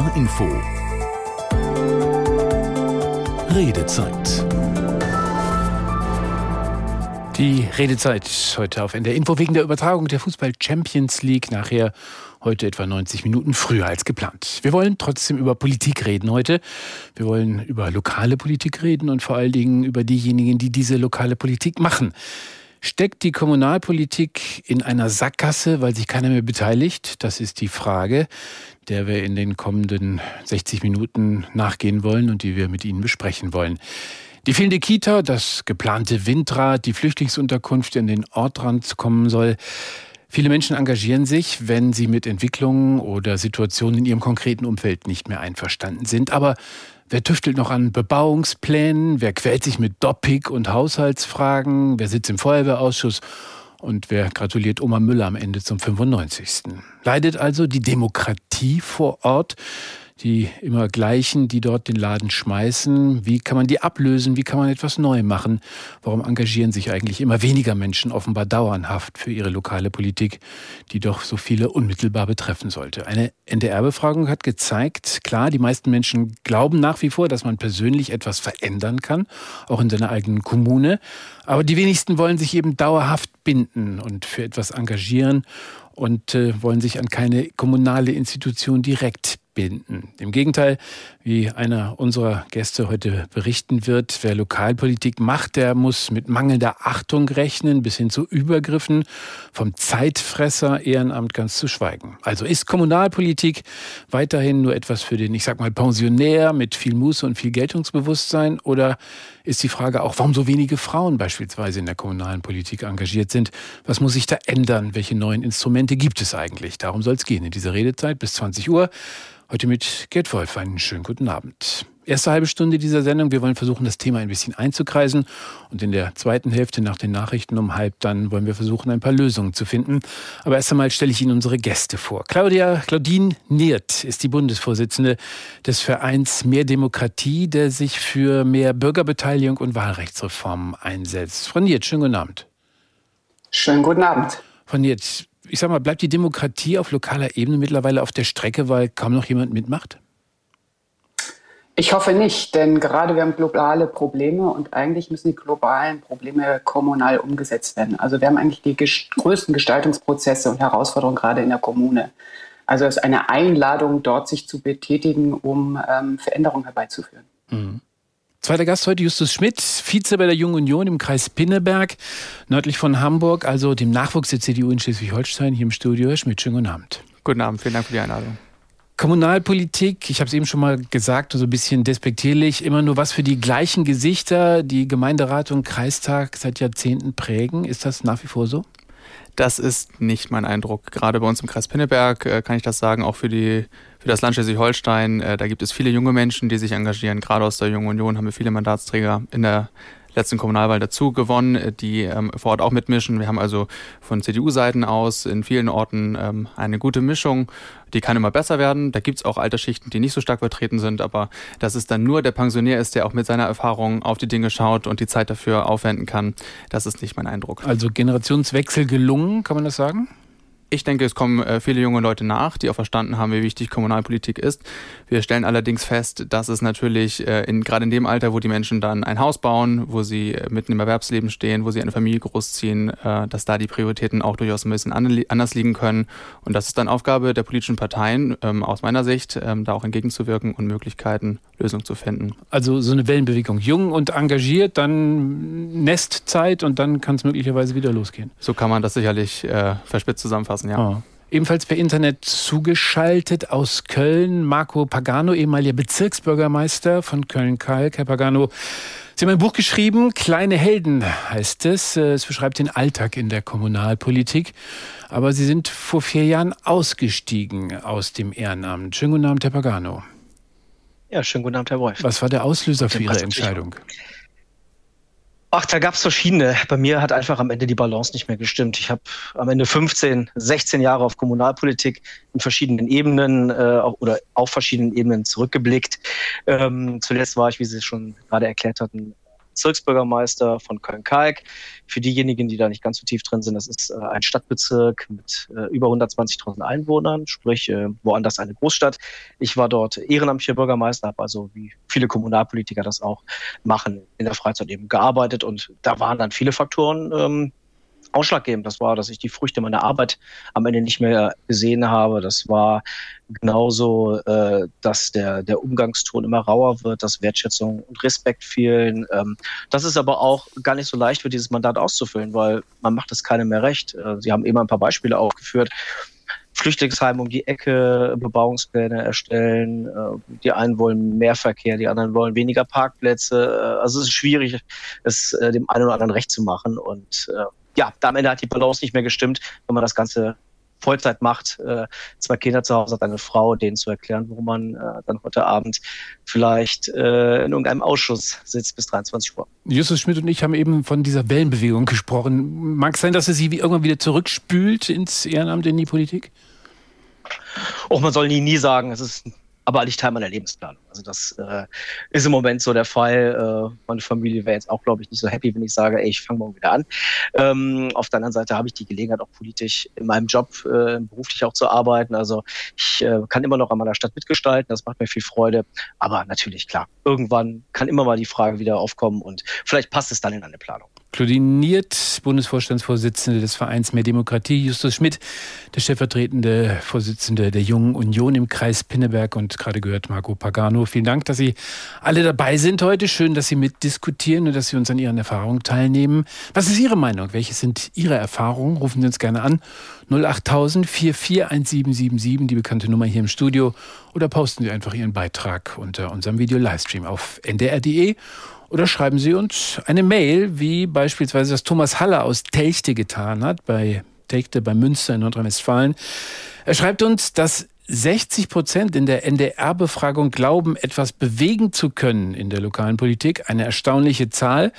NDR Info. Redezeit. Die Redezeit heute auf NDR Info wegen der Übertragung der Fußball Champions League nachher heute etwa 90 Minuten früher als geplant. Wir wollen trotzdem über Politik reden heute. Wir wollen über lokale Politik reden und vor allen Dingen über diejenigen, die diese lokale Politik machen. Steckt die Kommunalpolitik in einer Sackgasse, weil sich keiner mehr beteiligt? Das ist die Frage, der wir in den kommenden 60 Minuten nachgehen wollen und die wir mit Ihnen besprechen wollen. Die fehlende Kita, das geplante Windrad, die Flüchtlingsunterkunft in den Ortrand kommen soll. Viele Menschen engagieren sich, wenn sie mit Entwicklungen oder Situationen in ihrem konkreten Umfeld nicht mehr einverstanden sind. Aber Wer tüftelt noch an Bebauungsplänen? Wer quält sich mit Doppik und Haushaltsfragen? Wer sitzt im Feuerwehrausschuss? Und wer gratuliert Oma Müller am Ende zum 95. Leidet also die Demokratie vor Ort? Die immer gleichen, die dort den Laden schmeißen. Wie kann man die ablösen? Wie kann man etwas neu machen? Warum engagieren sich eigentlich immer weniger Menschen offenbar dauerhaft für ihre lokale Politik, die doch so viele unmittelbar betreffen sollte? Eine NDR-Befragung hat gezeigt, klar, die meisten Menschen glauben nach wie vor, dass man persönlich etwas verändern kann, auch in seiner eigenen Kommune. Aber die wenigsten wollen sich eben dauerhaft binden und für etwas engagieren und äh, wollen sich an keine kommunale Institution direkt binden. Im Gegenteil, wie einer unserer Gäste heute berichten wird, wer Lokalpolitik macht, der muss mit mangelnder Achtung rechnen, bis hin zu Übergriffen, vom Zeitfresser Ehrenamt ganz zu schweigen. Also ist Kommunalpolitik weiterhin nur etwas für den, ich sag mal, Pensionär mit viel Muße und viel Geltungsbewusstsein oder ist die Frage auch, warum so wenige Frauen beispielsweise in der kommunalen Politik engagiert sind? Was muss sich da ändern? Welche neuen Instrumente gibt es eigentlich? Darum soll es gehen in dieser Redezeit bis 20 Uhr. Heute mit Gerd Wolf. Einen schönen guten Abend. Erste halbe Stunde dieser Sendung. Wir wollen versuchen, das Thema ein bisschen einzukreisen. Und in der zweiten Hälfte nach den Nachrichten um halb dann wollen wir versuchen, ein paar Lösungen zu finden. Aber erst einmal stelle ich Ihnen unsere Gäste vor. Claudia, Claudine Niert ist die Bundesvorsitzende des Vereins Mehr Demokratie, der sich für mehr Bürgerbeteiligung und Wahlrechtsreformen einsetzt. Frau Niert, schönen guten Abend. Schönen guten Abend. Frau Niert, ich sag mal, bleibt die Demokratie auf lokaler Ebene mittlerweile auf der Strecke, weil kaum noch jemand mitmacht? Ich hoffe nicht, denn gerade wir haben globale Probleme und eigentlich müssen die globalen Probleme kommunal umgesetzt werden. Also wir haben eigentlich die größten Gestaltungsprozesse und Herausforderungen gerade in der Kommune. Also es ist eine Einladung, dort sich zu betätigen, um ähm, Veränderungen herbeizuführen. Mhm. Zweiter Gast heute Justus Schmidt, Vize bei der Jungen Union im Kreis Pinneberg, nördlich von Hamburg, also dem Nachwuchs der CDU in Schleswig-Holstein, hier im Studio. Herr Schmidt, schönen guten Abend. Guten Abend, vielen Dank für die Einladung. Kommunalpolitik, ich habe es eben schon mal gesagt, so ein bisschen despektierlich, immer nur was für die gleichen Gesichter, die Gemeinderat und Kreistag seit Jahrzehnten prägen. Ist das nach wie vor so? Das ist nicht mein Eindruck. Gerade bei uns im Kreis Pinneberg äh, kann ich das sagen, auch für die für das Land Schleswig-Holstein. Äh, da gibt es viele junge Menschen, die sich engagieren. Gerade aus der Jungen Union haben wir viele Mandatsträger in der letzten Kommunalwahl dazu gewonnen, äh, die ähm, vor Ort auch mitmischen. Wir haben also von CDU-Seiten aus in vielen Orten ähm, eine gute Mischung. Die kann immer besser werden. Da gibt es auch Altersschichten, die nicht so stark vertreten sind, aber dass es dann nur der Pensionär ist, der auch mit seiner Erfahrung auf die Dinge schaut und die Zeit dafür aufwenden kann, das ist nicht mein Eindruck. Also Generationswechsel gelungen, kann man das sagen? Ich denke, es kommen äh, viele junge Leute nach, die auch verstanden haben, wie wichtig Kommunalpolitik ist. Wir stellen allerdings fest, dass es natürlich äh, in, gerade in dem Alter, wo die Menschen dann ein Haus bauen, wo sie äh, mitten im Erwerbsleben stehen, wo sie eine Familie großziehen, dass da die Prioritäten auch durchaus ein bisschen anders liegen können. Und das ist dann Aufgabe der politischen Parteien, ähm, aus meiner Sicht, ähm, da auch entgegenzuwirken und Möglichkeiten, Lösungen zu finden. Also so eine Wellenbewegung. Jung und engagiert, dann Nestzeit und dann kann es möglicherweise wieder losgehen. So kann man das sicherlich verspitzt zusammenfassen lassen, ja. Oh. Ebenfalls per Internet zugeschaltet aus Köln, Marco Pagano, ehemaliger Bezirksbürgermeister von Köln-Kalk. Herr Pagano, Sie haben ein Buch geschrieben, Kleine Helden heißt es. Es beschreibt den Alltag in der Kommunalpolitik. Aber Sie sind vor vier Jahren ausgestiegen aus dem Ehrenamt. Schönen guten Abend, Herr Pagano. Ja, schönen guten Abend, Herr Wolf. Was war der Auslöser für Ihre Entscheidung? Ach, da gab es verschiedene. Bei mir hat einfach am Ende die Balance nicht mehr gestimmt. Ich habe am Ende 15, 16 Jahre auf Kommunalpolitik in verschiedenen Ebenen äh, oder auf verschiedenen Ebenen zurückgeblickt. Ähm, zuletzt war ich, wie Sie es schon gerade erklärt hatten, Bezirksbürgermeister von Köln-Kalk. Für diejenigen, die da nicht ganz so tief drin sind, das ist äh, ein Stadtbezirk mit äh, über 120.000 Einwohnern, sprich äh, woanders eine Großstadt. Ich war dort ehrenamtlicher Bürgermeister, habe also wie viele Kommunalpolitiker das auch machen, in der Freizeit eben gearbeitet und da waren dann viele Faktoren, ähm, ausschlaggebend. Das war, dass ich die Früchte meiner Arbeit am Ende nicht mehr gesehen habe. Das war genauso, äh, dass der, der Umgangston immer rauer wird, dass Wertschätzung und Respekt fehlen. Ähm, das ist aber auch gar nicht so leicht für dieses Mandat auszufüllen, weil man macht es keinem mehr recht. Äh, Sie haben eben ein paar Beispiele aufgeführt. Flüchtlingsheim um die Ecke, Bebauungspläne erstellen. Äh, die einen wollen mehr Verkehr, die anderen wollen weniger Parkplätze. Äh, also es ist schwierig, es äh, dem einen oder anderen recht zu machen. Und ja, da am Ende hat die Balance nicht mehr gestimmt, wenn man das Ganze Vollzeit macht, äh, zwei Kinder zu Hause hat, eine Frau, denen zu erklären, warum man äh, dann heute Abend vielleicht äh, in irgendeinem Ausschuss sitzt bis 23 Uhr. Justus Schmidt und ich haben eben von dieser Wellenbewegung gesprochen. Mag es sein, dass es sie irgendwann wieder zurückspült ins Ehrenamt, in die Politik? Auch man soll nie, nie sagen, es ist aber nicht Teil meiner Lebensplanung. Also das äh, ist im Moment so der Fall. Äh, meine Familie wäre jetzt auch, glaube ich, nicht so happy, wenn ich sage, ey, ich fange morgen wieder an. Ähm, auf der anderen Seite habe ich die Gelegenheit, auch politisch in meinem Job äh, beruflich auch zu arbeiten. Also ich äh, kann immer noch an meiner Stadt mitgestalten, das macht mir viel Freude. Aber natürlich, klar, irgendwann kann immer mal die Frage wieder aufkommen und vielleicht passt es dann in eine Planung. Claudine Niert, Bundesvorstandsvorsitzende des Vereins Mehr Demokratie, Justus Schmidt, der stellvertretende Vorsitzende der Jungen Union im Kreis Pinneberg und gerade gehört Marco Pagano. Vielen Dank, dass Sie alle dabei sind heute. Schön, dass Sie mitdiskutieren und dass Sie uns an Ihren Erfahrungen teilnehmen. Was ist Ihre Meinung? Welche sind Ihre Erfahrungen? Rufen Sie uns gerne an. 08000 441777, die bekannte Nummer hier im Studio. Oder posten Sie einfach Ihren Beitrag unter unserem Video-Livestream auf ndr.de oder schreiben Sie uns eine Mail, wie beispielsweise das Thomas Haller aus Telchte getan hat, bei Telchte bei Münster in Nordrhein-Westfalen. Er schreibt uns, dass 60 Prozent in der NDR-Befragung glauben, etwas bewegen zu können in der lokalen Politik. Eine erstaunliche Zahl.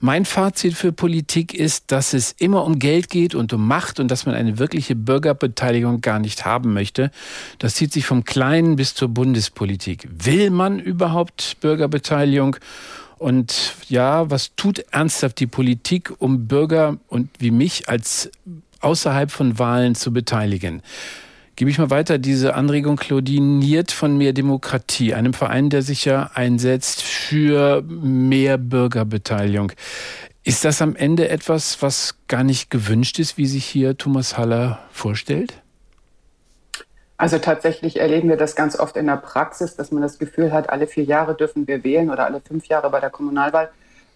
Mein Fazit für Politik ist, dass es immer um Geld geht und um Macht und dass man eine wirkliche Bürgerbeteiligung gar nicht haben möchte. Das zieht sich vom Kleinen bis zur Bundespolitik. Will man überhaupt Bürgerbeteiligung? Und ja, was tut ernsthaft die Politik, um Bürger und wie mich als außerhalb von Wahlen zu beteiligen? Gebe ich mal weiter diese Anregung Claudiniert von Mehr Demokratie, einem Verein, der sich ja einsetzt für mehr Bürgerbeteiligung. Ist das am Ende etwas, was gar nicht gewünscht ist, wie sich hier Thomas Haller vorstellt? Also tatsächlich erleben wir das ganz oft in der Praxis, dass man das Gefühl hat, alle vier Jahre dürfen wir wählen oder alle fünf Jahre bei der Kommunalwahl.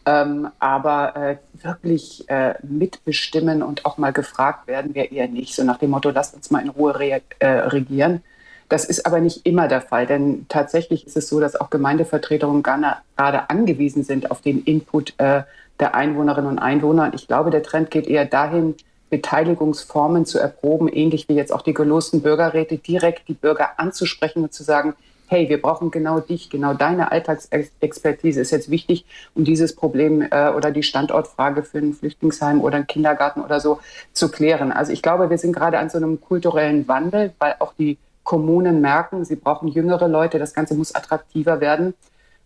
Ähm, aber äh, wirklich äh, mitbestimmen und auch mal gefragt werden wir eher nicht. So nach dem Motto, lasst uns mal in Ruhe re äh, regieren. Das ist aber nicht immer der Fall, denn tatsächlich ist es so, dass auch Gemeindevertreterinnen gerade angewiesen sind auf den Input äh, der Einwohnerinnen und Einwohner. Und ich glaube, der Trend geht eher dahin, Beteiligungsformen zu erproben, ähnlich wie jetzt auch die gelosten Bürgerräte, direkt die Bürger anzusprechen und zu sagen, hey, wir brauchen genau dich, genau deine Alltagsexpertise ist jetzt wichtig, um dieses Problem äh, oder die Standortfrage für ein Flüchtlingsheim oder einen Kindergarten oder so zu klären. Also ich glaube, wir sind gerade an so einem kulturellen Wandel, weil auch die Kommunen merken, sie brauchen jüngere Leute, das Ganze muss attraktiver werden.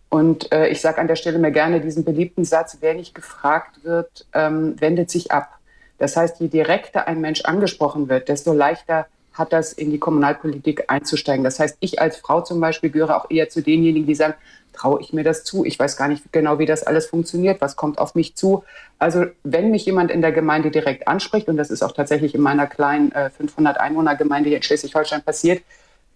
Und äh, ich sage an der Stelle mir gerne diesen beliebten Satz, wer nicht gefragt wird, ähm, wendet sich ab. Das heißt, je direkter ein Mensch angesprochen wird, desto leichter hat das in die Kommunalpolitik einzusteigen. Das heißt, ich als Frau zum Beispiel gehöre auch eher zu denjenigen, die sagen, traue ich mir das zu? Ich weiß gar nicht genau, wie das alles funktioniert. Was kommt auf mich zu? Also wenn mich jemand in der Gemeinde direkt anspricht, und das ist auch tatsächlich in meiner kleinen äh, 500 Einwohner Gemeinde hier in Schleswig-Holstein passiert,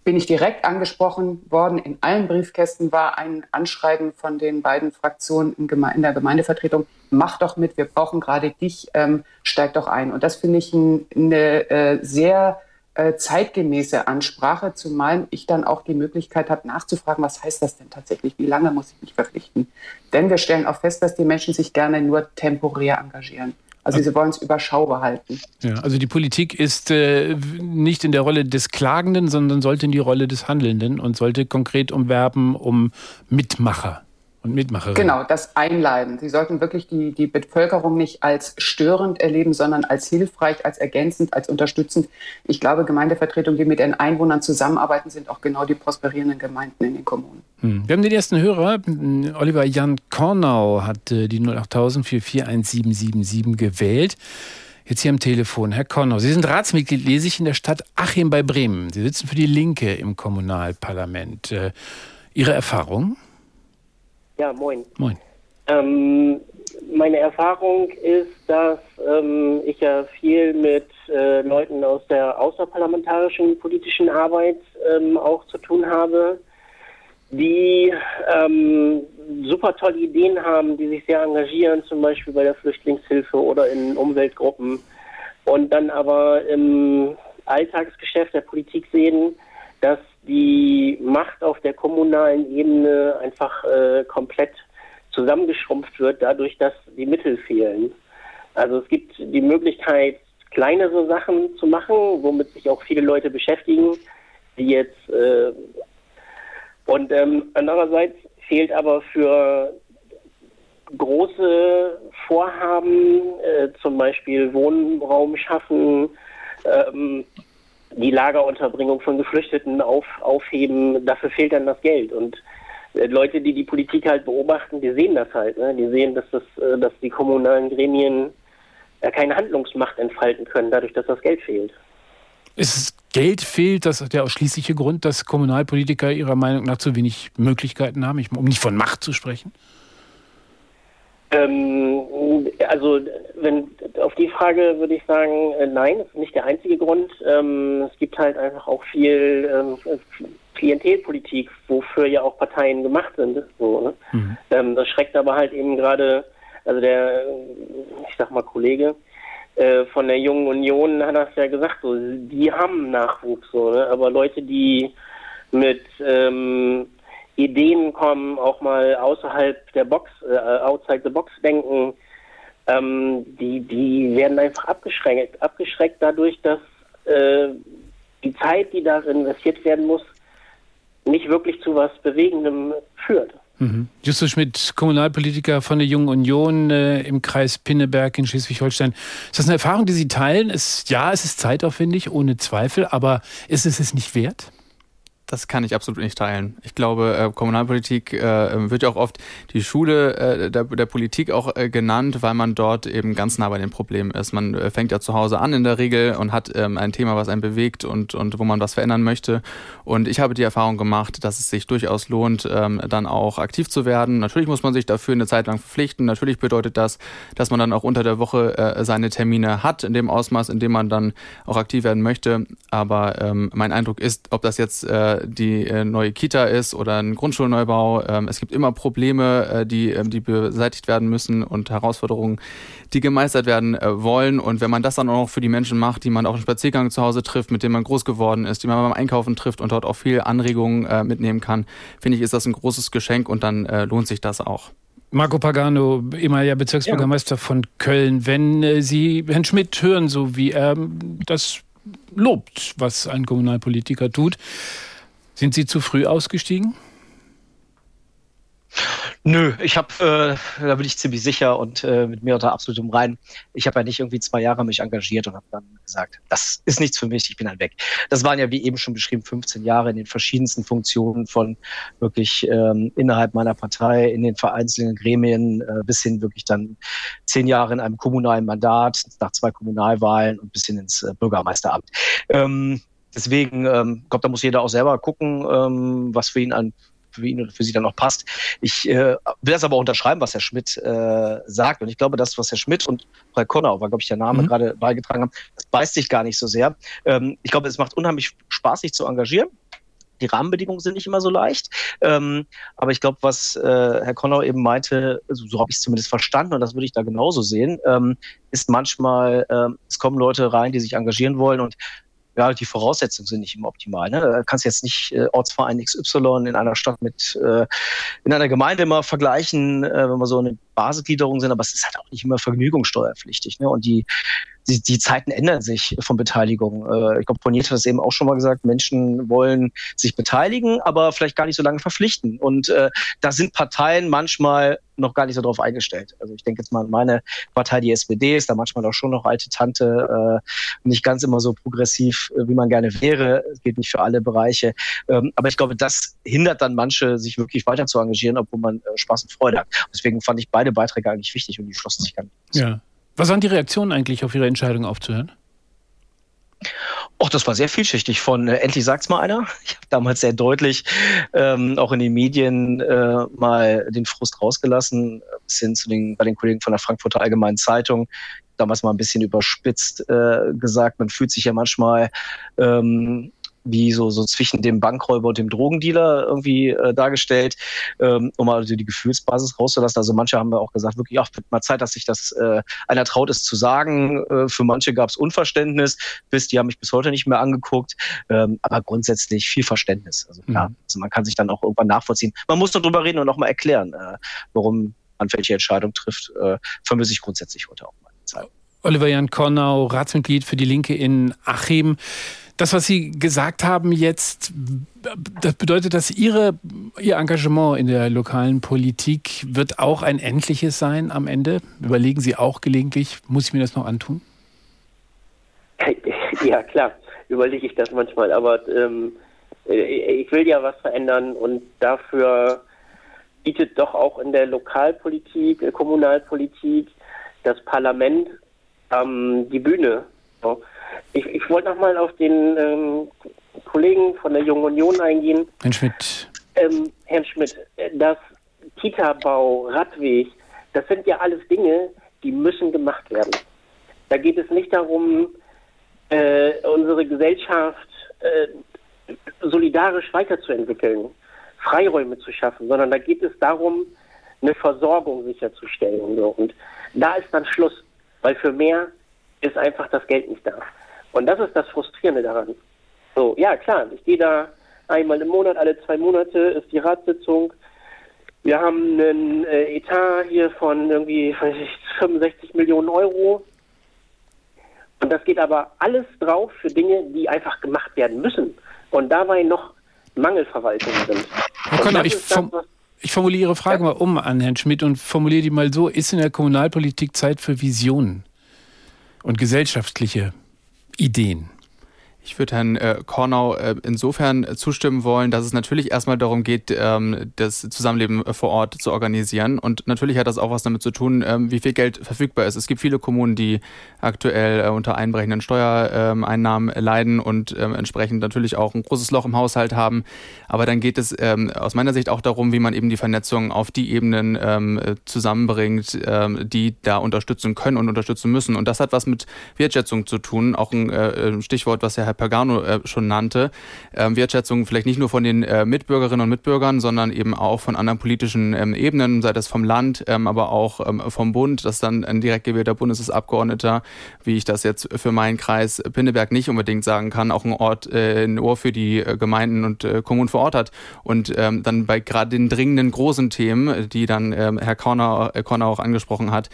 bin ich direkt angesprochen worden. In allen Briefkästen war ein Anschreiben von den beiden Fraktionen in, der Gemeindevertretung. Mach doch mit, wir brauchen gerade dich, ähm, steig doch ein. Und das finde ich ein, eine äh, sehr äh, zeitgemäße Ansprache, zumal ich dann auch die Möglichkeit habe, nachzufragen, was heißt das denn tatsächlich? Wie lange muss ich mich verpflichten? Denn wir stellen auch fest, dass die Menschen sich gerne nur temporär engagieren. Also sie wollen es überschaubar halten. Ja, also die Politik ist äh, nicht in der Rolle des Klagenden, sondern sollte in die Rolle des Handelnden und sollte konkret umwerben um Mitmacher. Und Mitmacherin. Genau, das Einleiten. Sie sollten wirklich die, die Bevölkerung nicht als störend erleben, sondern als hilfreich, als ergänzend, als unterstützend. Ich glaube, Gemeindevertretungen, die mit den Einwohnern zusammenarbeiten, sind auch genau die prosperierenden Gemeinden in den Kommunen. Hm. Wir haben den ersten Hörer. Oliver Jan Kornau hat die 08000 441777 gewählt. Jetzt hier am Telefon. Herr Kornau, Sie sind Ratsmitglied, lese ich, in der Stadt Achim bei Bremen. Sie sitzen für die Linke im Kommunalparlament. Äh, Ihre Erfahrung? Ja, moin. Moin. Ähm, meine Erfahrung ist, dass ähm, ich ja viel mit äh, Leuten aus der außerparlamentarischen politischen Arbeit ähm, auch zu tun habe, die ähm, super tolle Ideen haben, die sich sehr engagieren, zum Beispiel bei der Flüchtlingshilfe oder in Umweltgruppen und dann aber im Alltagsgeschäft der Politik sehen, dass die Macht auf der kommunalen Ebene einfach äh, komplett zusammengeschrumpft wird, dadurch, dass die Mittel fehlen. Also es gibt die Möglichkeit, kleinere Sachen zu machen, womit sich auch viele Leute beschäftigen, die jetzt äh, und ähm, andererseits fehlt aber für große Vorhaben, äh, zum Beispiel Wohnraum schaffen, ähm, die Lagerunterbringung von Geflüchteten auf, aufheben, dafür fehlt dann das Geld. Und äh, Leute, die die Politik halt beobachten, die sehen das halt. Ne? Die sehen, dass, das, äh, dass die kommunalen Gremien äh, keine Handlungsmacht entfalten können, dadurch, dass das Geld fehlt. Ist Geld fehlt, das ist der ausschließliche Grund, dass Kommunalpolitiker Ihrer Meinung nach zu wenig Möglichkeiten haben, um nicht von Macht zu sprechen? Ähm, also wenn auf die Frage würde ich sagen, äh, nein, das ist nicht der einzige Grund. Ähm, es gibt halt einfach auch viel ähm, Klientelpolitik, wofür ja auch Parteien gemacht sind. So, ne? mhm. Ähm, das schreckt aber halt eben gerade, also der, ich sag mal Kollege äh, von der Jungen Union hat das ja gesagt, so, die haben Nachwuchs, so, ne? aber Leute, die mit ähm, Ideen kommen, auch mal außerhalb der Box, äh, outside the box denken, ähm, die, die werden einfach abgeschränkt, abgeschreckt dadurch, dass äh, die Zeit, die da investiert werden muss, nicht wirklich zu was Bewegendem führt. Mhm. Justus Schmidt, Kommunalpolitiker von der Jungen Union äh, im Kreis Pinneberg in Schleswig-Holstein. Ist das eine Erfahrung, die Sie teilen? Es, ja, es ist zeitaufwendig, ohne Zweifel, aber ist es es nicht wert? Das kann ich absolut nicht teilen. Ich glaube, äh, Kommunalpolitik äh, wird ja auch oft die Schule äh, der, der, Politik auch äh, genannt, weil man dort eben ganz nah bei den Problemen ist. Man äh, fängt ja zu Hause an in der Regel und hat ähm, ein Thema, was einen bewegt und, und wo man was verändern möchte. Und ich habe die Erfahrung gemacht, dass es sich durchaus lohnt, ähm, dann auch aktiv zu werden. Natürlich muss man sich dafür eine Zeit lang verpflichten. Natürlich bedeutet das, dass man dann auch unter der Woche äh, seine Termine hat, in dem Ausmaß, in dem man dann auch aktiv werden möchte. Aber ähm, mein Eindruck ist, ob das jetzt die äh, neue Kita ist oder ein Grundschulneubau. Ähm, es gibt immer Probleme, äh, die, ähm, die beseitigt werden müssen und Herausforderungen, die gemeistert werden äh, wollen. Und wenn man das dann auch noch für die Menschen macht, die man auch im Spaziergang zu Hause trifft, mit denen man groß geworden ist, die man beim Einkaufen trifft und dort auch viel Anregungen mitnehmen kann, finde ich, ist das ein großes Geschenk und dann lohnt sich das auch. Marco Pagano, ehemaliger Bezirksbürgermeister ja. von Köln. Wenn Sie Herrn Schmidt hören, so wie er das lobt, was ein Kommunalpolitiker tut, sind Sie zu früh ausgestiegen? Nö, ich habe, äh, da bin ich ziemlich sicher und äh, mit mir unter absolutem Rein. Ich habe ja nicht irgendwie zwei Jahre mich engagiert und habe dann gesagt, das ist nichts für mich, ich bin dann weg. Das waren ja, wie eben schon beschrieben, 15 Jahre in den verschiedensten Funktionen von wirklich ähm, innerhalb meiner Partei, in den vereinzelten Gremien, äh, bis hin wirklich dann zehn Jahre in einem kommunalen Mandat, nach zwei Kommunalwahlen und bis hin ins äh, Bürgermeisteramt. Ähm, Deswegen, ähm, glaube, da muss jeder auch selber gucken, ähm, was für ihn an für ihn oder für sie dann auch passt. Ich äh, will das aber unterschreiben, was Herr Schmidt äh, sagt. Und ich glaube, das, was Herr Schmidt und Frau Konau, war, glaube ich, der Name mhm. gerade beigetragen haben, das beißt sich gar nicht so sehr. Ähm, ich glaube, es macht unheimlich Spaß, sich zu engagieren. Die Rahmenbedingungen sind nicht immer so leicht. Ähm, aber ich glaube, was äh, Herr Konau eben meinte, so, so habe ich es zumindest verstanden und das würde ich da genauso sehen, ähm, ist manchmal, ähm, es kommen Leute rein, die sich engagieren wollen und ja, die Voraussetzungen sind nicht immer optimal. Ne? Da kannst jetzt nicht äh, Ortsverein XY in einer Stadt mit, äh, in einer Gemeinde immer vergleichen, äh, wenn man so eine Basisgliederung sind, aber es ist halt auch nicht immer vergnügungssteuerpflichtig. Ne? Und die, die, die Zeiten ändern sich von Beteiligung. Äh, ich glaube, Poniert hat es eben auch schon mal gesagt, Menschen wollen sich beteiligen, aber vielleicht gar nicht so lange verpflichten. Und äh, da sind Parteien manchmal noch gar nicht so drauf eingestellt. Also ich denke jetzt mal an meine Partei, die SPD, ist da manchmal auch schon noch alte Tante, äh, nicht ganz immer so progressiv, äh, wie man gerne wäre. Es geht nicht für alle Bereiche. Ähm, aber ich glaube, das hindert dann manche, sich wirklich weiter zu engagieren, obwohl man äh, Spaß und Freude hat. Deswegen fand ich beide Beiträge eigentlich wichtig und die schlossen sich ganz. Ja. Was waren die Reaktionen eigentlich auf Ihre Entscheidung aufzuhören? Och, das war sehr vielschichtig. Von äh, endlich sagt's mal einer. Ich habe damals sehr deutlich ähm, auch in den Medien äh, mal den Frust rausgelassen, bis hin zu den bei den Kollegen von der Frankfurter Allgemeinen Zeitung. Damals mal ein bisschen überspitzt äh, gesagt, man fühlt sich ja manchmal ähm, wie so, so zwischen dem Bankräuber und dem Drogendealer irgendwie äh, dargestellt, ähm, um mal die Gefühlsbasis rauszulassen. Also manche haben auch gesagt, wirklich, ach, wird mal Zeit, dass sich das äh, einer traut, es zu sagen. Äh, für manche gab es Unverständnis, bis die haben mich bis heute nicht mehr angeguckt, ähm, aber grundsätzlich viel Verständnis. Also klar, mhm. also man kann sich dann auch irgendwann nachvollziehen. Man muss nur drüber reden und auch mal erklären, äh, warum man welche Entscheidung trifft, äh, vermisse ich grundsätzlich heute auch mal Zeit. Oliver Jan Kornau, Ratsmitglied für die Linke in Achim. Das, was Sie gesagt haben jetzt, das bedeutet, dass Ihre, Ihr Engagement in der lokalen Politik wird auch ein endliches sein am Ende? Überlegen Sie auch gelegentlich, muss ich mir das noch antun? Ja, klar, überlege ich das manchmal, aber ähm, ich will ja was verändern und dafür bietet doch auch in der Lokalpolitik, äh, Kommunalpolitik das Parlament ähm, die Bühne. So. Ich, ich wollte nochmal auf den ähm, Kollegen von der Jungen Union eingehen. Herrn Schmidt. Ähm, Herrn Schmidt, das Kita-Bau, Radweg, das sind ja alles Dinge, die müssen gemacht werden. Da geht es nicht darum, äh, unsere Gesellschaft äh, solidarisch weiterzuentwickeln, Freiräume zu schaffen, sondern da geht es darum, eine Versorgung sicherzustellen. Und da ist dann Schluss, weil für mehr ist einfach das Geld nicht da. Und das ist das Frustrierende daran. So, ja, klar, ich gehe da einmal im Monat, alle zwei Monate ist die Ratssitzung. Wir haben einen äh, Etat hier von irgendwie weiß ich, 65 Millionen Euro. Und das geht aber alles drauf für Dinge, die einfach gemacht werden müssen. Und dabei noch Mangelverwaltungen sind. Herr Konner, ich, form das, ich, formuliere Ihre Frage ja. mal um an Herrn Schmidt und formuliere die mal so. Ist in der Kommunalpolitik Zeit für Visionen und gesellschaftliche Ideen. Ich würde Herrn äh, Kornau äh, insofern zustimmen wollen, dass es natürlich erstmal darum geht, ähm, das Zusammenleben äh, vor Ort zu organisieren. Und natürlich hat das auch was damit zu tun, ähm, wie viel Geld verfügbar ist. Es gibt viele Kommunen, die aktuell äh, unter einbrechenden Steuereinnahmen leiden und ähm, entsprechend natürlich auch ein großes Loch im Haushalt haben. Aber dann geht es ähm, aus meiner Sicht auch darum, wie man eben die Vernetzung auf die Ebenen ähm, zusammenbringt, ähm, die da unterstützen können und unterstützen müssen. Und das hat was mit Wertschätzung zu tun. Auch ein äh, Stichwort, was Herr Herr Pagano äh, schon nannte, ähm, Wertschätzung vielleicht nicht nur von den äh, Mitbürgerinnen und Mitbürgern, sondern eben auch von anderen politischen ähm, Ebenen, sei das vom Land, ähm, aber auch ähm, vom Bund, dass dann ein direkt gewählter Bundesabgeordneter, wie ich das jetzt für meinen Kreis Pinneberg nicht unbedingt sagen kann, auch ein Ort, äh, ein Ohr für die äh, Gemeinden und äh, Kommunen vor Ort hat. Und ähm, dann bei gerade den dringenden großen Themen, die dann ähm, Herr Korner, äh, Korner auch angesprochen hat,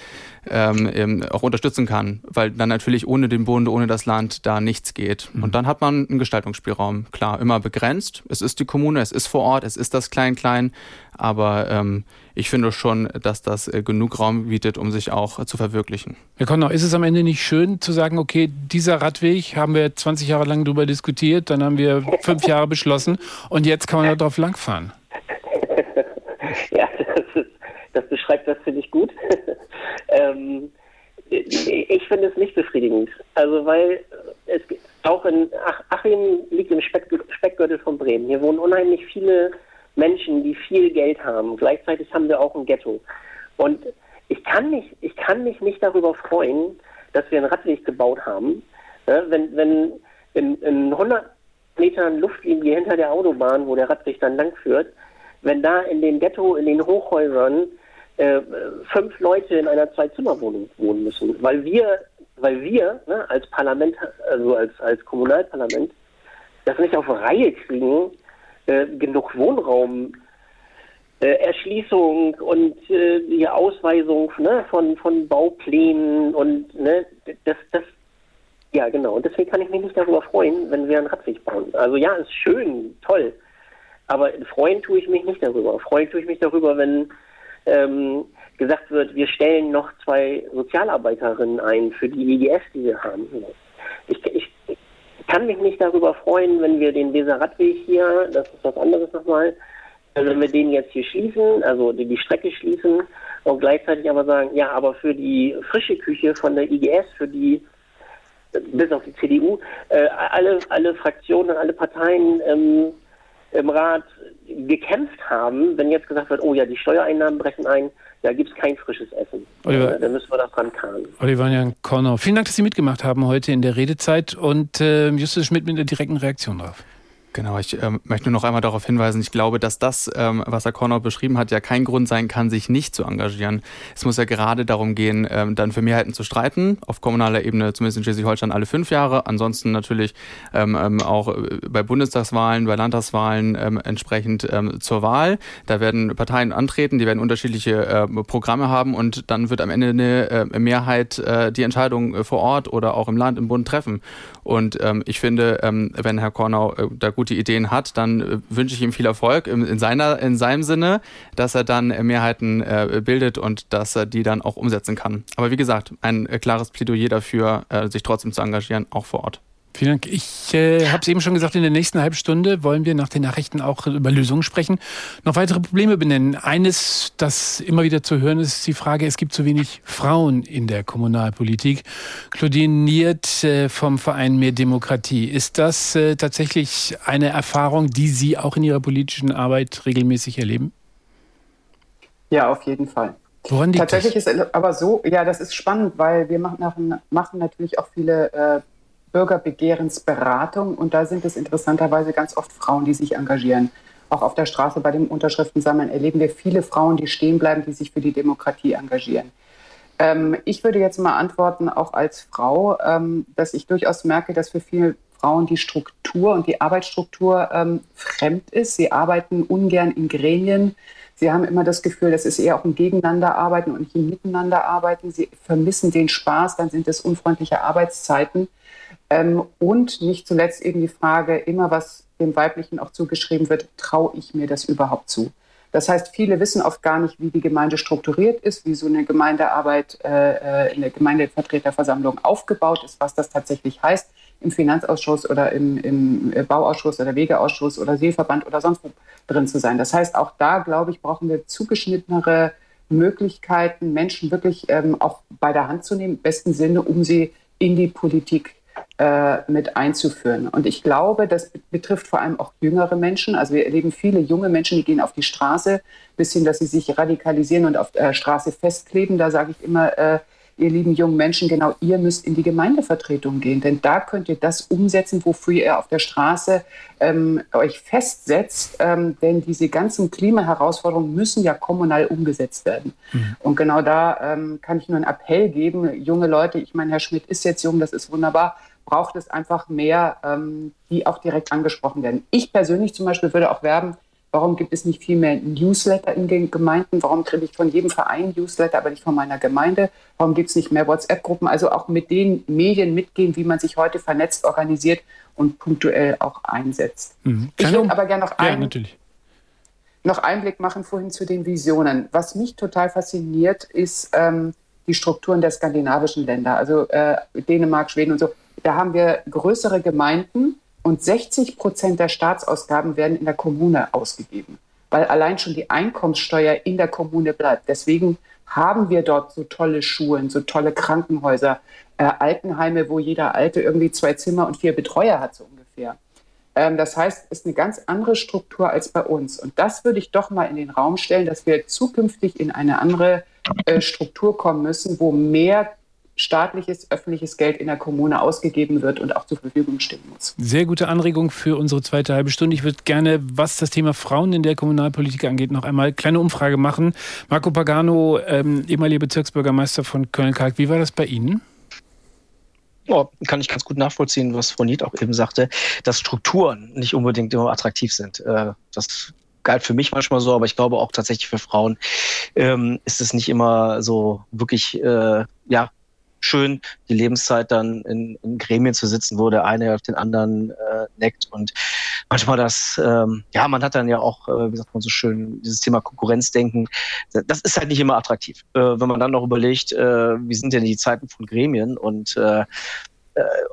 ähm, auch unterstützen kann, weil dann natürlich ohne den Bund, ohne das Land da nichts geht. Mhm. Und dann hat man einen Gestaltungsspielraum, klar, immer begrenzt. Es ist die Kommune, es ist vor Ort, es ist das Klein-Klein, aber ähm, ich finde schon, dass das äh, genug Raum bietet, um sich auch äh, zu verwirklichen. Herr Konner, ist es am Ende nicht schön zu sagen, okay, dieser Radweg haben wir 20 Jahre lang darüber diskutiert, dann haben wir fünf Jahre beschlossen und jetzt kann man da drauf langfahren? ja, das, ist, das beschreibt das, finde ich, gut. Ähm, ich finde es nicht befriedigend. Also, weil es auch in Ach Achim liegt im Speck Speckgürtel von Bremen. Hier wohnen unheimlich viele Menschen, die viel Geld haben. Gleichzeitig haben wir auch ein Ghetto. Und ich kann mich, ich kann mich nicht darüber freuen, dass wir einen Radweg gebaut haben. Ja, wenn, wenn in, in 100 Metern Luftlinie hinter der Autobahn, wo der Radweg dann langführt, wenn da in dem Ghetto, in den Hochhäusern äh, fünf Leute in einer Zwei-Zimmer-Wohnung wohnen müssen, weil wir, weil wir ne, als Parlament, also als, als Kommunalparlament, das nicht auf Reihe kriegen, äh, genug Wohnraum äh, Erschließung und äh, die Ausweisung ne, von, von Bauplänen und ne, das, das, ja genau. Und deswegen kann ich mich nicht darüber freuen, wenn wir einen Radweg bauen. Also ja, ist schön, toll. Aber freuen tue ich mich nicht darüber. Freuen tue ich mich darüber, wenn ähm, gesagt wird, wir stellen noch zwei Sozialarbeiterinnen ein für die IGS, die wir haben. Ich, ich kann mich nicht darüber freuen, wenn wir den Weser Radweg hier, das ist was anderes nochmal, wenn wir den jetzt hier schließen, also die, die Strecke schließen und gleichzeitig aber sagen, ja, aber für die frische Küche von der IGS, für die bis auf die CDU, äh, alle, alle Fraktionen, alle Parteien ähm, im Rat gekämpft haben, wenn jetzt gesagt wird, oh ja, die Steuereinnahmen brechen ein, da gibt es kein frisches Essen. Oliver, äh, da müssen wir das dran kamen. Oliver Jan Kornau, vielen Dank, dass Sie mitgemacht haben heute in der Redezeit und äh, Justus Schmidt mit einer direkten Reaktion drauf. Genau, ich ähm, möchte nur noch einmal darauf hinweisen, ich glaube, dass das, ähm, was Herr Kornau beschrieben hat, ja kein Grund sein kann, sich nicht zu engagieren. Es muss ja gerade darum gehen, ähm, dann für Mehrheiten zu streiten, auf kommunaler Ebene, zumindest in Schleswig-Holstein alle fünf Jahre, ansonsten natürlich ähm, ähm, auch äh, bei Bundestagswahlen, bei Landtagswahlen ähm, entsprechend zur Wahl. Da werden Parteien antreten, die werden unterschiedliche äh, Programme haben und dann wird am Ende eine äh, Mehrheit äh, die Entscheidung äh, vor Ort oder auch im Land, im Bund treffen. Und ich finde, wenn Herr Kornau äh, da gute Ideen hat, dann äh, wünsche ich ihm viel Erfolg in, in, seiner, in seinem Sinne, dass er dann äh, Mehrheiten äh, bildet und dass er die dann auch umsetzen kann. Aber wie gesagt, ein klares Plädoyer dafür, sich trotzdem zu engagieren, auch vor Ort. Vielen Dank. Ich äh, habe es eben schon gesagt, in der nächsten halben Stunde wollen wir nach den Nachrichten auch über Lösungen sprechen, noch weitere Probleme benennen. Eines, das immer wieder zu hören ist, ist die Frage, es gibt zu wenig Frauen in der Kommunalpolitik. Claudine Niert äh, vom Verein Mehr Demokratie. Ist das äh, tatsächlich eine Erfahrung, die Sie auch in Ihrer politischen Arbeit regelmäßig erleben? Ja, auf jeden Fall. Woran liegt Tatsächlich das? ist aber so, ja, das ist spannend, weil wir machen, machen natürlich auch viele äh, Bürgerbegehrensberatung und da sind es interessanterweise ganz oft Frauen, die sich engagieren. Auch auf der Straße bei dem Unterschriftensammeln erleben wir viele Frauen, die stehen bleiben, die sich für die Demokratie engagieren. Ähm, ich würde jetzt mal antworten, auch als Frau, ähm, dass ich durchaus merke, dass für viele Frauen die Struktur und die Arbeitsstruktur ähm, fremd ist. Sie arbeiten ungern in Gremien. Sie haben immer das Gefühl, das ist eher auch ein Gegeneinanderarbeiten und nicht ein Miteinanderarbeiten. Sie vermissen den Spaß, dann sind es unfreundliche Arbeitszeiten. Ähm, und nicht zuletzt eben die Frage, immer was dem Weiblichen auch zugeschrieben wird, traue ich mir das überhaupt zu? Das heißt, viele wissen oft gar nicht, wie die Gemeinde strukturiert ist, wie so eine Gemeindearbeit äh, in der Gemeindevertreterversammlung aufgebaut ist, was das tatsächlich heißt, im Finanzausschuss oder im, im Bauausschuss oder Wegeausschuss oder Seeverband oder sonst wo drin zu sein. Das heißt, auch da, glaube ich, brauchen wir zugeschnittenere Möglichkeiten, Menschen wirklich ähm, auch bei der Hand zu nehmen, im besten Sinne, um sie in die Politik äh, mit einzuführen. Und ich glaube, das betrifft vor allem auch jüngere Menschen. Also wir erleben viele junge Menschen, die gehen auf die Straße, bis hin, dass sie sich radikalisieren und auf der Straße festkleben. Da sage ich immer, äh, ihr lieben jungen Menschen, genau ihr müsst in die Gemeindevertretung gehen, denn da könnt ihr das umsetzen, wofür ihr auf der Straße ähm, euch festsetzt, ähm, denn diese ganzen Klimaherausforderungen müssen ja kommunal umgesetzt werden. Mhm. Und genau da ähm, kann ich nur einen Appell geben, junge Leute, ich meine, Herr Schmidt ist jetzt jung, das ist wunderbar, braucht es einfach mehr, ähm, die auch direkt angesprochen werden. Ich persönlich zum Beispiel würde auch werben, warum gibt es nicht viel mehr Newsletter in den Gemeinden? Warum kriege ich von jedem Verein Newsletter, aber nicht von meiner Gemeinde? Warum gibt es nicht mehr WhatsApp-Gruppen? Also auch mit den Medien mitgehen, wie man sich heute vernetzt, organisiert und punktuell auch einsetzt. Mhm. Ich würde aber gerne noch einen, ja, noch Einblick machen vorhin zu den Visionen. Was mich total fasziniert, ist ähm, die Strukturen der skandinavischen Länder, also äh, Dänemark, Schweden und so da haben wir größere Gemeinden und 60 Prozent der Staatsausgaben werden in der Kommune ausgegeben, weil allein schon die Einkommenssteuer in der Kommune bleibt. Deswegen haben wir dort so tolle Schulen, so tolle Krankenhäuser, äh, Altenheime, wo jeder Alte irgendwie zwei Zimmer und vier Betreuer hat, so ungefähr. Ähm, das heißt, es ist eine ganz andere Struktur als bei uns. Und das würde ich doch mal in den Raum stellen, dass wir zukünftig in eine andere äh, Struktur kommen müssen, wo mehr staatliches, öffentliches Geld in der Kommune ausgegeben wird und auch zur Verfügung stehen muss. Sehr gute Anregung für unsere zweite halbe Stunde. Ich würde gerne, was das Thema Frauen in der Kommunalpolitik angeht, noch einmal eine kleine Umfrage machen. Marco Pagano, ähm, ehemaliger Bezirksbürgermeister von Köln-Kalk, wie war das bei Ihnen? Oh, kann ich ganz gut nachvollziehen, was Frau Niet auch eben sagte, dass Strukturen nicht unbedingt immer attraktiv sind. Äh, das galt für mich manchmal so, aber ich glaube auch tatsächlich für Frauen ähm, ist es nicht immer so wirklich äh, ja schön, die Lebenszeit dann in, in Gremien zu sitzen, wo der eine auf den anderen äh, neckt. Und manchmal das, ähm, ja, man hat dann ja auch, äh, wie sagt man so schön, dieses Thema Konkurrenzdenken, das ist halt nicht immer attraktiv. Äh, wenn man dann noch überlegt, äh, wie sind denn die Zeiten von Gremien? Und äh,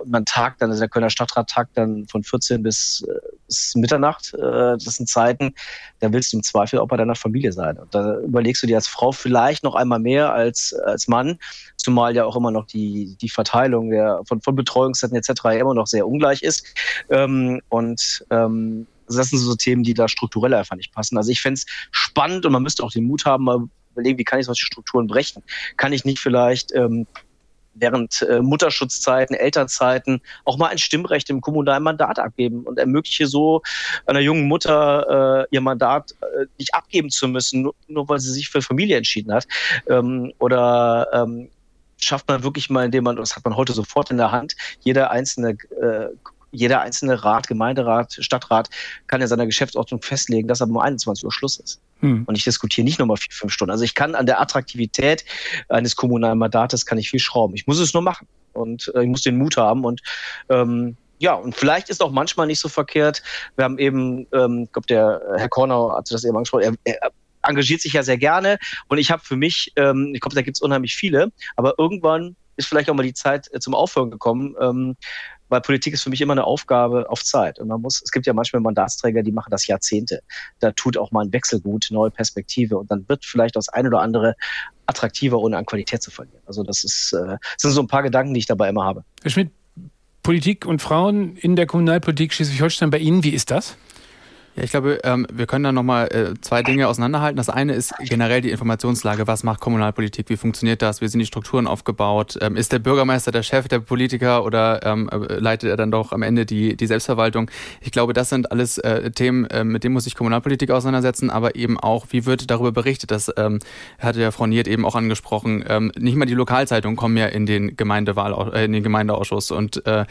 und man tagt dann, also der Kölner Stadtrat tagt dann von 14 bis, äh, bis Mitternacht. Äh, das sind Zeiten, da willst du im Zweifel auch bei deiner Familie sein. Und da überlegst du dir als Frau vielleicht noch einmal mehr als, als Mann, zumal ja auch immer noch die, die Verteilung der, von, von Betreuungszeiten etc. immer noch sehr ungleich ist. Ähm, und ähm, also das sind so Themen, die da strukturell einfach nicht passen. Also ich fände es spannend und man müsste auch den Mut haben, mal überlegen, wie kann ich solche Strukturen brechen? Kann ich nicht vielleicht ähm, während äh, Mutterschutzzeiten, Elternzeiten auch mal ein Stimmrecht im kommunalen Mandat abgeben und ermögliche so einer jungen Mutter äh, ihr Mandat äh, nicht abgeben zu müssen, nur, nur weil sie sich für Familie entschieden hat. Ähm, oder ähm, schafft man wirklich mal, indem man, das hat man heute sofort in der Hand, jeder einzelne äh, jeder einzelne Rat, Gemeinderat, Stadtrat kann in seiner Geschäftsordnung festlegen, dass aber um 21 Uhr Schluss ist. Hm. Und ich diskutiere nicht nochmal vier, fünf Stunden. Also ich kann an der Attraktivität eines kommunalen Mandates kann ich viel schrauben. Ich muss es nur machen. Und äh, ich muss den Mut haben und ähm, ja, und vielleicht ist auch manchmal nicht so verkehrt. Wir haben eben, ähm, ich glaube, der Herr Kornau hat das eben angesprochen, er, er engagiert sich ja sehr gerne. Und ich habe für mich, ähm, ich glaube, da gibt es unheimlich viele, aber irgendwann ist vielleicht auch mal die Zeit äh, zum Aufhören gekommen, ähm, weil Politik ist für mich immer eine Aufgabe auf Zeit. Und man muss, es gibt ja manchmal Mandatsträger, die machen das Jahrzehnte. Da tut auch mal ein Wechsel gut, neue Perspektive und dann wird vielleicht das eine oder andere attraktiver, ohne an Qualität zu verlieren. Also das ist, äh, das sind so ein paar Gedanken, die ich dabei immer habe. Herr Schmidt, Politik und Frauen in der Kommunalpolitik Schleswig-Holstein bei Ihnen, wie ist das? Ja, ich glaube, ähm, wir können da nochmal äh, zwei Dinge auseinanderhalten. Das eine ist generell die Informationslage. Was macht Kommunalpolitik? Wie funktioniert das? Wie sind die Strukturen aufgebaut? Ähm, ist der Bürgermeister der Chef der Politiker oder ähm, äh, leitet er dann doch am Ende die, die Selbstverwaltung? Ich glaube, das sind alles äh, Themen, äh, mit denen muss sich Kommunalpolitik auseinandersetzen, aber eben auch, wie wird darüber berichtet? Das ähm, hatte ja Frau Niert eben auch angesprochen. Ähm, nicht mal die Lokalzeitungen kommen ja in den Gemeindewahl, äh, in den Gemeindeausschuss und äh,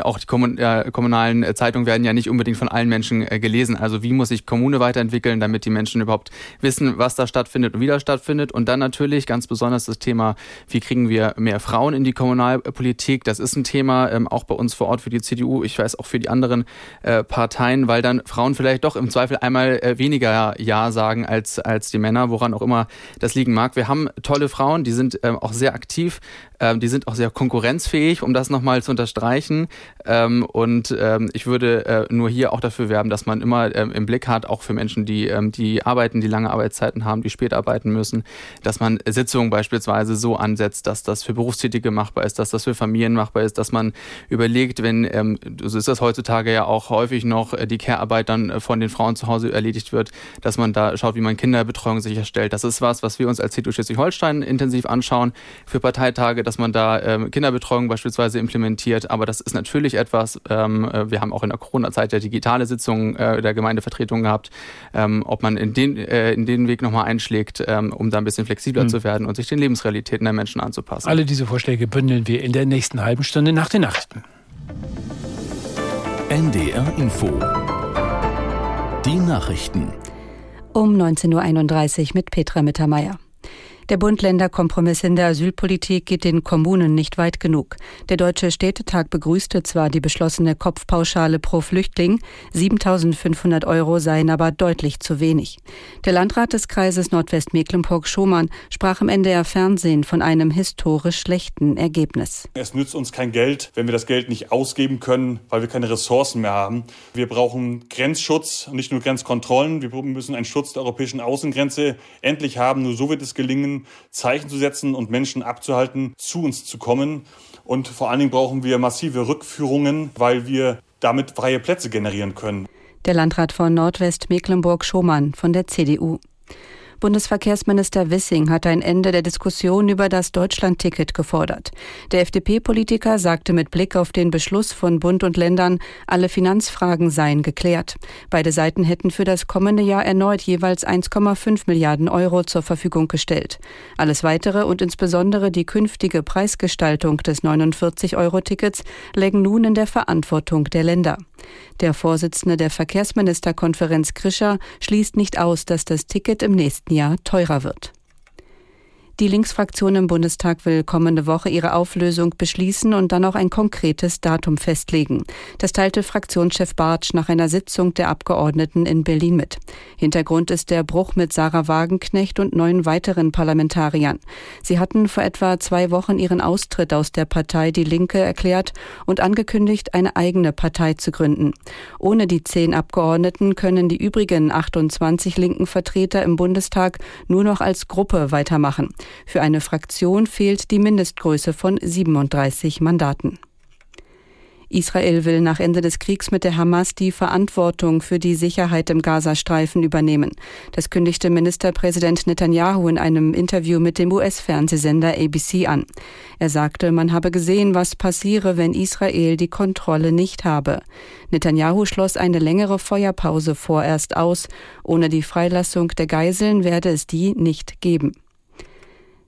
auch die kommun äh, kommunalen Zeitungen werden ja nicht unbedingt von allen Menschen äh, gelesen lesen. Also wie muss sich Kommune weiterentwickeln, damit die Menschen überhaupt wissen, was da stattfindet und wie das stattfindet. Und dann natürlich ganz besonders das Thema, wie kriegen wir mehr Frauen in die Kommunalpolitik. Das ist ein Thema ähm, auch bei uns vor Ort für die CDU, ich weiß auch für die anderen äh, Parteien, weil dann Frauen vielleicht doch im Zweifel einmal äh, weniger Ja sagen als, als die Männer, woran auch immer das liegen mag. Wir haben tolle Frauen, die sind ähm, auch sehr aktiv, ähm, die sind auch sehr konkurrenzfähig, um das nochmal zu unterstreichen. Ähm, und ähm, ich würde äh, nur hier auch dafür werben, dass man immer ähm, im Blick hat, auch für Menschen, die, ähm, die arbeiten, die lange Arbeitszeiten haben, die spät arbeiten müssen, dass man Sitzungen beispielsweise so ansetzt, dass das für Berufstätige machbar ist, dass das für Familien machbar ist, dass man überlegt, wenn, ähm, so ist das heutzutage ja auch häufig noch, äh, die Care-Arbeit dann äh, von den Frauen zu Hause erledigt wird, dass man da schaut, wie man Kinderbetreuung sicherstellt. Das ist was, was wir uns als CDU Schleswig-Holstein intensiv anschauen für Parteitage, dass man da ähm, Kinderbetreuung beispielsweise implementiert. Aber das ist natürlich etwas, ähm, äh, wir haben auch in der Corona-Zeit ja digitale Sitzungen äh, der Gemeindevertretung gehabt, ähm, ob man in den, äh, in den Weg nochmal einschlägt, ähm, um da ein bisschen flexibler mhm. zu werden und sich den Lebensrealitäten der Menschen anzupassen. Alle diese Vorschläge bündeln wir in der nächsten halben Stunde nach den Nachrichten. NDR Info. Die Nachrichten. Um 19.31 Uhr mit Petra Mittermeier. Der Bund-Länder-Kompromiss in der Asylpolitik geht den Kommunen nicht weit genug. Der Deutsche Städtetag begrüßte zwar die beschlossene Kopfpauschale pro Flüchtling, 7.500 Euro seien aber deutlich zu wenig. Der Landrat des Kreises Nordwestmecklenburg-Schomann sprach im NDR Fernsehen von einem historisch schlechten Ergebnis. Es nützt uns kein Geld, wenn wir das Geld nicht ausgeben können, weil wir keine Ressourcen mehr haben. Wir brauchen Grenzschutz, nicht nur Grenzkontrollen. Wir müssen einen Schutz der europäischen Außengrenze endlich haben. Nur so wird es gelingen, Zeichen zu setzen und Menschen abzuhalten, zu uns zu kommen. Und vor allen Dingen brauchen wir massive Rückführungen, weil wir damit freie Plätze generieren können. Der Landrat von Nordwestmecklenburg-Schomann von der CDU. Bundesverkehrsminister Wissing hat ein Ende der Diskussion über das Deutschlandticket gefordert. Der FDP-Politiker sagte mit Blick auf den Beschluss von Bund und Ländern, alle Finanzfragen seien geklärt. Beide Seiten hätten für das kommende Jahr erneut jeweils 1,5 Milliarden Euro zur Verfügung gestellt. Alles weitere und insbesondere die künftige Preisgestaltung des 49-Euro-Tickets lägen nun in der Verantwortung der Länder. Der Vorsitzende der Verkehrsministerkonferenz Krischer schließt nicht aus, dass das Ticket im nächsten Jahr teurer wird. Die Linksfraktion im Bundestag will kommende Woche ihre Auflösung beschließen und dann auch ein konkretes Datum festlegen. Das teilte Fraktionschef Bartsch nach einer Sitzung der Abgeordneten in Berlin mit. Hintergrund ist der Bruch mit Sarah Wagenknecht und neun weiteren Parlamentariern. Sie hatten vor etwa zwei Wochen ihren Austritt aus der Partei Die Linke erklärt und angekündigt, eine eigene Partei zu gründen. Ohne die zehn Abgeordneten können die übrigen 28 linken Vertreter im Bundestag nur noch als Gruppe weitermachen. Für eine Fraktion fehlt die Mindestgröße von 37 Mandaten. Israel will nach Ende des Kriegs mit der Hamas die Verantwortung für die Sicherheit im Gazastreifen übernehmen. Das kündigte Ministerpräsident Netanyahu in einem Interview mit dem US-Fernsehsender ABC an. Er sagte, man habe gesehen, was passiere, wenn Israel die Kontrolle nicht habe. Netanyahu schloss eine längere Feuerpause vorerst aus. Ohne die Freilassung der Geiseln werde es die nicht geben.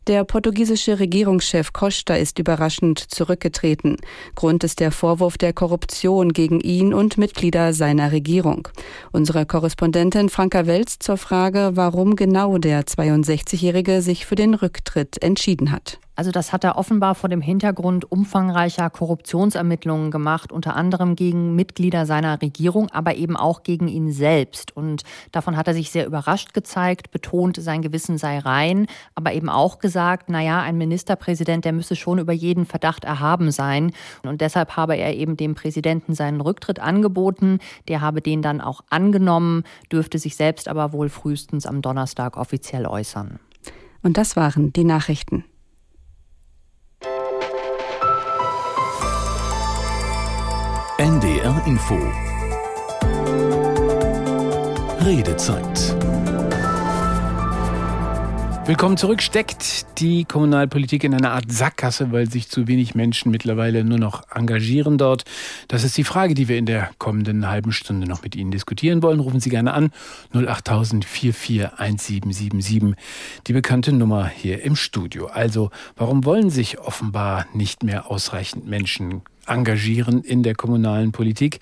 Der portugiesische Regierungschef Costa ist überraschend zurückgetreten. Grund ist der Vorwurf der Korruption gegen ihn und Mitglieder seiner Regierung. Unsere Korrespondentin Franka Welz zur Frage, warum genau der 62-Jährige sich für den Rücktritt entschieden hat. Also das hat er offenbar vor dem Hintergrund umfangreicher Korruptionsermittlungen gemacht, unter anderem gegen Mitglieder seiner Regierung, aber eben auch gegen ihn selbst. Und davon hat er sich sehr überrascht gezeigt, betont, sein Gewissen sei rein, aber eben auch gesagt, na ja, ein Ministerpräsident, der müsse schon über jeden Verdacht erhaben sein. Und deshalb habe er eben dem Präsidenten seinen Rücktritt angeboten. Der habe den dann auch angenommen, dürfte sich selbst aber wohl frühestens am Donnerstag offiziell äußern. Und das waren die Nachrichten. NDR Info Redezeit Willkommen zurück. Steckt die Kommunalpolitik in einer Art Sackgasse, weil sich zu wenig Menschen mittlerweile nur noch engagieren dort? Das ist die Frage, die wir in der kommenden halben Stunde noch mit Ihnen diskutieren wollen. Rufen Sie gerne an 08000 441777, die bekannte Nummer hier im Studio. Also, warum wollen sich offenbar nicht mehr ausreichend Menschen engagieren in der kommunalen Politik?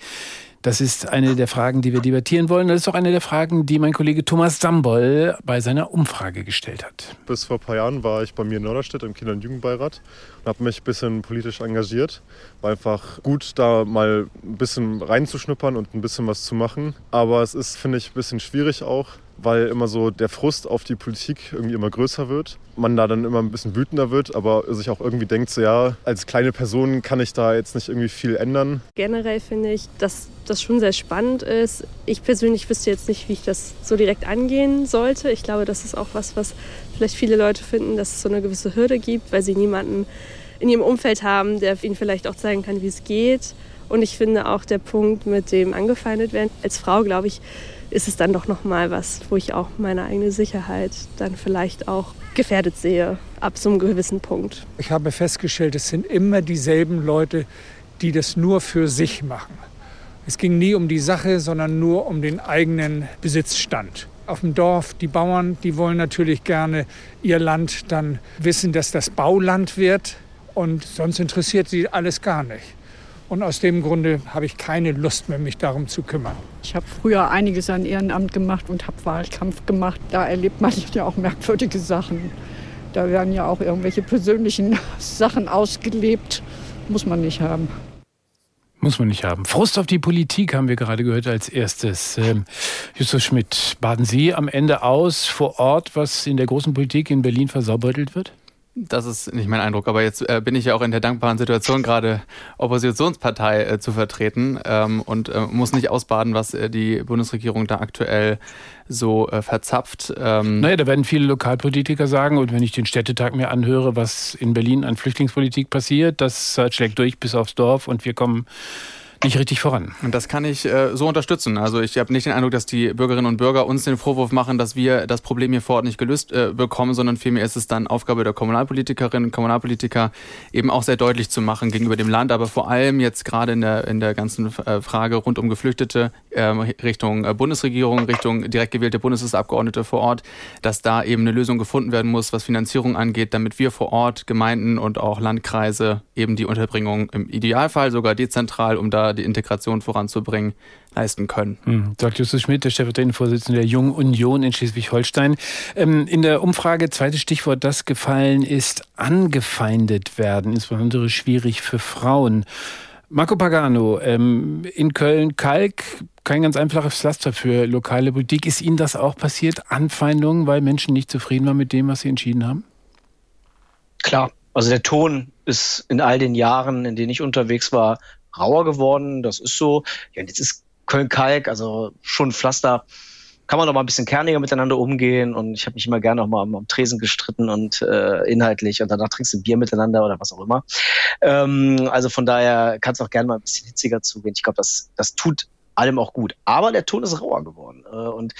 Das ist eine der Fragen, die wir debattieren wollen. Das ist auch eine der Fragen, die mein Kollege Thomas Sambol bei seiner Umfrage gestellt hat. Bis vor ein paar Jahren war ich bei mir in Norderstedt im Kinder- und Jugendbeirat und habe mich ein bisschen politisch engagiert. War einfach gut, da mal ein bisschen reinzuschnuppern und ein bisschen was zu machen. Aber es ist, finde ich, ein bisschen schwierig auch, weil immer so der Frust auf die Politik irgendwie immer größer wird. Man da dann immer ein bisschen wütender wird, aber sich auch irgendwie denkt, so ja, als kleine Person kann ich da jetzt nicht irgendwie viel ändern. Generell finde ich, dass das schon sehr spannend ist. Ich persönlich wüsste jetzt nicht, wie ich das so direkt angehen sollte. Ich glaube, das ist auch was, was vielleicht viele Leute finden, dass es so eine gewisse Hürde gibt, weil sie niemanden in ihrem Umfeld haben, der ihnen vielleicht auch zeigen kann, wie es geht. Und ich finde auch der Punkt mit dem angefeindet werden. Als Frau, glaube ich, ist es dann doch noch mal was, wo ich auch meine eigene Sicherheit dann vielleicht auch gefährdet sehe, ab so einem gewissen Punkt. Ich habe festgestellt, es sind immer dieselben Leute, die das nur für sich machen. Es ging nie um die Sache, sondern nur um den eigenen Besitzstand. Auf dem Dorf, die Bauern, die wollen natürlich gerne ihr Land dann wissen, dass das Bauland wird. Und sonst interessiert sie alles gar nicht. Und aus dem Grunde habe ich keine Lust mehr, mich darum zu kümmern. Ich habe früher einiges an Ehrenamt gemacht und habe Wahlkampf gemacht. Da erlebt man ja auch merkwürdige Sachen. Da werden ja auch irgendwelche persönlichen Sachen ausgelebt. Muss man nicht haben. Muss man nicht haben. Frust auf die Politik haben wir gerade gehört als erstes. Ähm, Justus Schmidt, baden Sie am Ende aus vor Ort, was in der großen Politik in Berlin versaubeutelt wird? Das ist nicht mein Eindruck, aber jetzt äh, bin ich ja auch in der dankbaren Situation, gerade Oppositionspartei äh, zu vertreten ähm, und äh, muss nicht ausbaden, was äh, die Bundesregierung da aktuell so äh, verzapft. Ähm naja, da werden viele Lokalpolitiker sagen, und wenn ich den Städtetag mir anhöre, was in Berlin an Flüchtlingspolitik passiert, das schlägt durch bis aufs Dorf und wir kommen nicht richtig voran. Und das kann ich äh, so unterstützen. Also ich habe nicht den Eindruck, dass die Bürgerinnen und Bürger uns den Vorwurf machen, dass wir das Problem hier vor Ort nicht gelöst äh, bekommen, sondern vielmehr ist es dann Aufgabe der Kommunalpolitikerinnen und Kommunalpolitiker, eben auch sehr deutlich zu machen gegenüber dem Land, aber vor allem jetzt gerade in der, in der ganzen äh, Frage rund um Geflüchtete äh, Richtung äh, Bundesregierung, Richtung direkt gewählte Bundestagsabgeordnete vor Ort, dass da eben eine Lösung gefunden werden muss, was Finanzierung angeht, damit wir vor Ort Gemeinden und auch Landkreise eben die Unterbringung im Idealfall sogar dezentral, um da da die Integration voranzubringen, leisten können. Hm, sagt Justus Schmidt, der stellvertretende Vorsitzende der Jungen Union in Schleswig-Holstein. Ähm, in der Umfrage, zweites Stichwort, das gefallen ist, angefeindet werden, insbesondere schwierig für Frauen. Marco Pagano, ähm, in Köln-Kalk, kein ganz einfaches Pflaster für lokale Politik. Ist Ihnen das auch passiert? Anfeindungen, weil Menschen nicht zufrieden waren mit dem, was sie entschieden haben? Klar, also der Ton ist in all den Jahren, in denen ich unterwegs war, rauer geworden. Das ist so. Ja, jetzt ist Köln-Kalk, also schon Pflaster. Kann man doch mal ein bisschen kerniger miteinander umgehen und ich habe mich immer gerne auch mal am, am Tresen gestritten und äh, inhaltlich und danach trinkst du ein Bier miteinander oder was auch immer. Ähm, also von daher kann es auch gerne mal ein bisschen hitziger zugehen. Ich glaube, das, das tut allem auch gut. Aber der Ton ist rauer geworden. Äh, und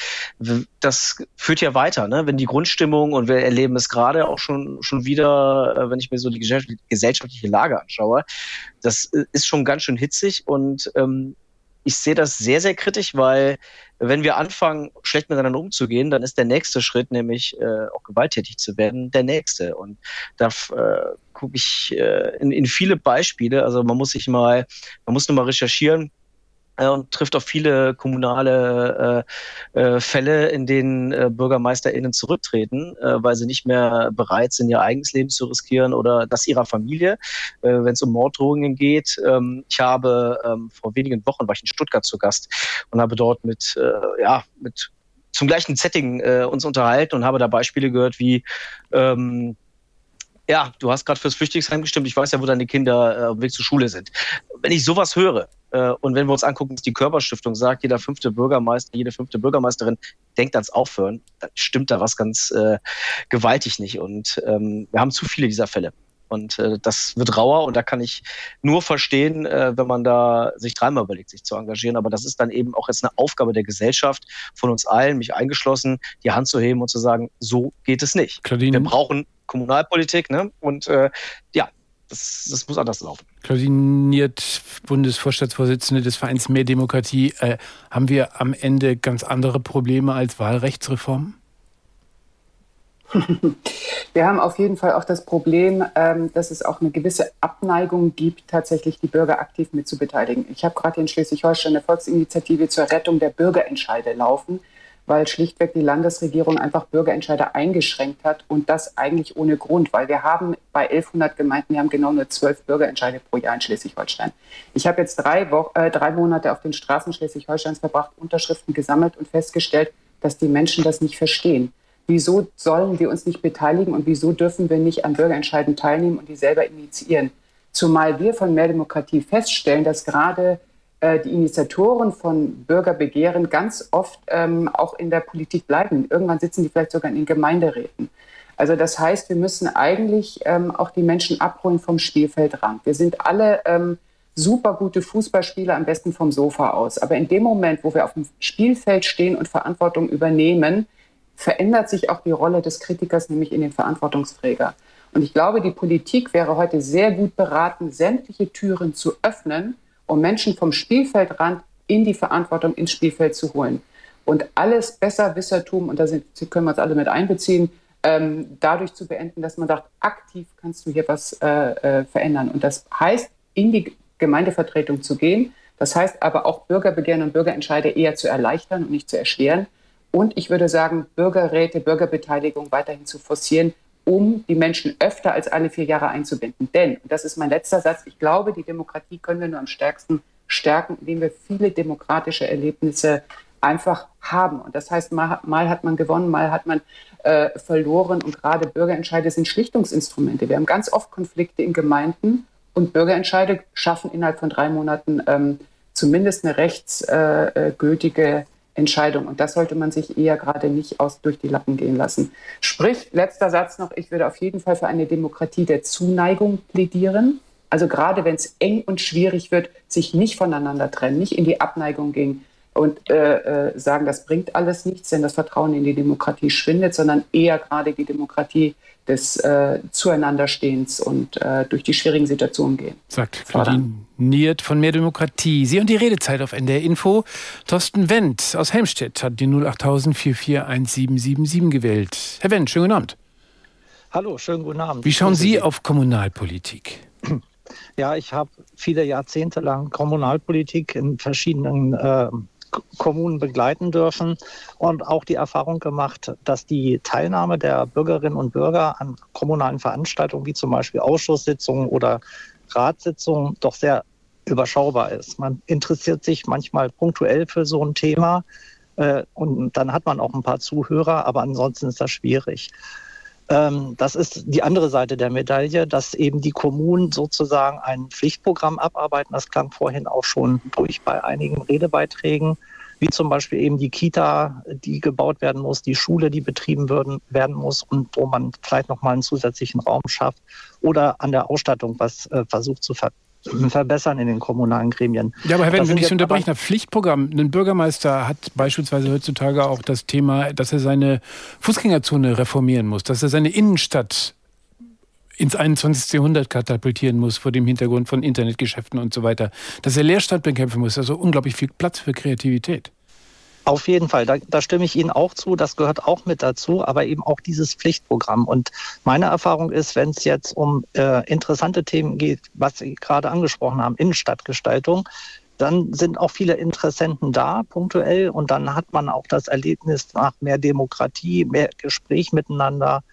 das führt ja weiter, ne? wenn die Grundstimmung, und wir erleben es gerade auch schon, schon wieder, äh, wenn ich mir so die gesellschaftliche Lage anschaue, das äh, ist schon ganz schön hitzig und ähm, ich sehe das sehr, sehr kritisch, weil wenn wir anfangen, schlecht miteinander umzugehen, dann ist der nächste Schritt, nämlich äh, auch gewalttätig zu werden, der nächste. Und da äh, gucke ich äh, in, in viele Beispiele. Also man muss sich mal, man muss nur mal recherchieren und trifft auf viele kommunale äh, äh, Fälle, in denen äh, BürgermeisterInnen zurücktreten, äh, weil sie nicht mehr bereit sind, ihr eigenes Leben zu riskieren oder das ihrer Familie, äh, wenn es um Morddrohungen geht. Ähm, ich habe ähm, vor wenigen Wochen war ich in Stuttgart zu Gast und habe dort mit äh, ja mit zum gleichen Setting äh, uns unterhalten und habe da Beispiele gehört wie ähm, ja, du hast gerade fürs Flüchtlingsheim gestimmt. Ich weiß ja, wo deine Kinder äh, auf dem Weg zur Schule sind. Wenn ich sowas höre, äh, und wenn wir uns angucken, was die Körperstiftung sagt, jeder fünfte Bürgermeister, jede fünfte Bürgermeisterin denkt ans Aufhören, dann stimmt da was ganz äh, gewaltig nicht. Und ähm, wir haben zu viele dieser Fälle. Und äh, das wird rauer und da kann ich nur verstehen, äh, wenn man da sich dreimal überlegt, sich zu engagieren. Aber das ist dann eben auch jetzt eine Aufgabe der Gesellschaft, von uns allen, mich eingeschlossen, die Hand zu heben und zu sagen, so geht es nicht. Claudine. Wir brauchen Kommunalpolitik, ne? Und äh, ja, das, das muss anders laufen. Klausiniert Bundesvorstandsvorsitzende des Vereins Mehr Demokratie, äh, haben wir am Ende ganz andere Probleme als Wahlrechtsreformen? Wir haben auf jeden Fall auch das Problem, ähm, dass es auch eine gewisse Abneigung gibt, tatsächlich die Bürger aktiv mitzubeteiligen. Ich habe gerade in Schleswig-Holstein eine Volksinitiative zur Rettung der Bürgerentscheide laufen weil schlichtweg die Landesregierung einfach Bürgerentscheider eingeschränkt hat und das eigentlich ohne Grund, weil wir haben bei 1100 Gemeinden, wir haben genau nur zwölf Bürgerentscheide pro Jahr in Schleswig-Holstein. Ich habe jetzt drei, Wo äh, drei Monate auf den Straßen Schleswig-Holsteins verbracht, Unterschriften gesammelt und festgestellt, dass die Menschen das nicht verstehen. Wieso sollen wir uns nicht beteiligen und wieso dürfen wir nicht an Bürgerentscheiden teilnehmen und die selber initiieren? Zumal wir von Mehr Demokratie feststellen, dass gerade äh, die Initiatoren von Bürgerbegehren ganz oft ähm, auch in der Politik bleiben. Irgendwann sitzen die vielleicht sogar in den Gemeinderäten. Also das heißt, wir müssen eigentlich ähm, auch die Menschen abholen vom Spielfeldrand. Wir sind alle ähm, super gute Fußballspieler, am besten vom Sofa aus. Aber in dem Moment, wo wir auf dem Spielfeld stehen und Verantwortung übernehmen, verändert sich auch die Rolle des Kritikers, nämlich in den Verantwortungsträger. Und ich glaube, die Politik wäre heute sehr gut beraten, sämtliche Türen zu öffnen, um Menschen vom Spielfeldrand in die Verantwortung ins Spielfeld zu holen. Und alles Besserwissertum, und da sind, können wir uns alle mit einbeziehen, ähm, dadurch zu beenden, dass man sagt, aktiv kannst du hier was äh, äh, verändern. Und das heißt, in die Gemeindevertretung zu gehen. Das heißt aber auch Bürgerbegehren und Bürgerentscheide eher zu erleichtern und nicht zu erschweren. Und ich würde sagen, Bürgerräte, Bürgerbeteiligung weiterhin zu forcieren, um die Menschen öfter als alle vier Jahre einzubinden. Denn, und das ist mein letzter Satz, ich glaube, die Demokratie können wir nur am stärksten stärken, indem wir viele demokratische Erlebnisse einfach haben. Und das heißt, mal, mal hat man gewonnen, mal hat man äh, verloren. Und gerade Bürgerentscheide sind Schlichtungsinstrumente. Wir haben ganz oft Konflikte in Gemeinden und Bürgerentscheide schaffen innerhalb von drei Monaten ähm, zumindest eine rechtsgültige äh, Entscheidung. Und das sollte man sich eher gerade nicht aus durch die Lappen gehen lassen. Sprich, letzter Satz noch, ich würde auf jeden Fall für eine Demokratie der Zuneigung plädieren. Also gerade wenn es eng und schwierig wird, sich nicht voneinander trennen, nicht in die Abneigung gehen und äh, äh, sagen, das bringt alles nichts, denn das Vertrauen in die Demokratie schwindet, sondern eher gerade die Demokratie des äh, Zueinanderstehens und äh, durch die schwierigen Situationen gehen. Sagt Claudine Niert von Mehr Demokratie. Sie und die Redezeit auf NDR Info. Thorsten Wendt aus Helmstedt hat die 08000 441777 gewählt. Herr Wendt, schönen guten Abend. Hallo, schönen guten Abend. Wie schauen Sie auf Kommunalpolitik? Ja, ich habe viele Jahrzehnte lang Kommunalpolitik in verschiedenen äh, Kommunen begleiten dürfen und auch die Erfahrung gemacht, dass die Teilnahme der Bürgerinnen und Bürger an kommunalen Veranstaltungen wie zum Beispiel Ausschusssitzungen oder Ratssitzungen doch sehr überschaubar ist. Man interessiert sich manchmal punktuell für so ein Thema äh, und dann hat man auch ein paar Zuhörer, aber ansonsten ist das schwierig. Ähm, das ist die andere Seite der Medaille, dass eben die Kommunen sozusagen ein Pflichtprogramm abarbeiten. Das klang vorhin auch schon durch bei einigen Redebeiträgen, wie zum Beispiel eben die Kita, die gebaut werden muss, die Schule, die betrieben werden, werden muss und wo man vielleicht nochmal einen zusätzlichen Raum schafft oder an der Ausstattung was äh, versucht zu verbessern in den kommunalen Gremien. Ja, aber Herr Wendt, wenn ich Sie unterbreche, ein Pflichtprogramm. Ein Bürgermeister hat beispielsweise heutzutage auch das Thema, dass er seine Fußgängerzone reformieren muss, dass er seine Innenstadt ins 21. Jahrhundert katapultieren muss vor dem Hintergrund von Internetgeschäften und so weiter, dass er Leerstand bekämpfen muss, also unglaublich viel Platz für Kreativität. Auf jeden Fall, da, da, stimme ich Ihnen auch zu, das gehört auch mit dazu, aber eben auch dieses Pflichtprogramm. Und meine Erfahrung ist, wenn es jetzt um äh, interessante Themen geht, was Sie gerade angesprochen haben, Innenstadtgestaltung, dann sind auch viele Interessenten da, punktuell, und dann hat man auch das Erlebnis nach mehr Demokratie, mehr Gespräch miteinander,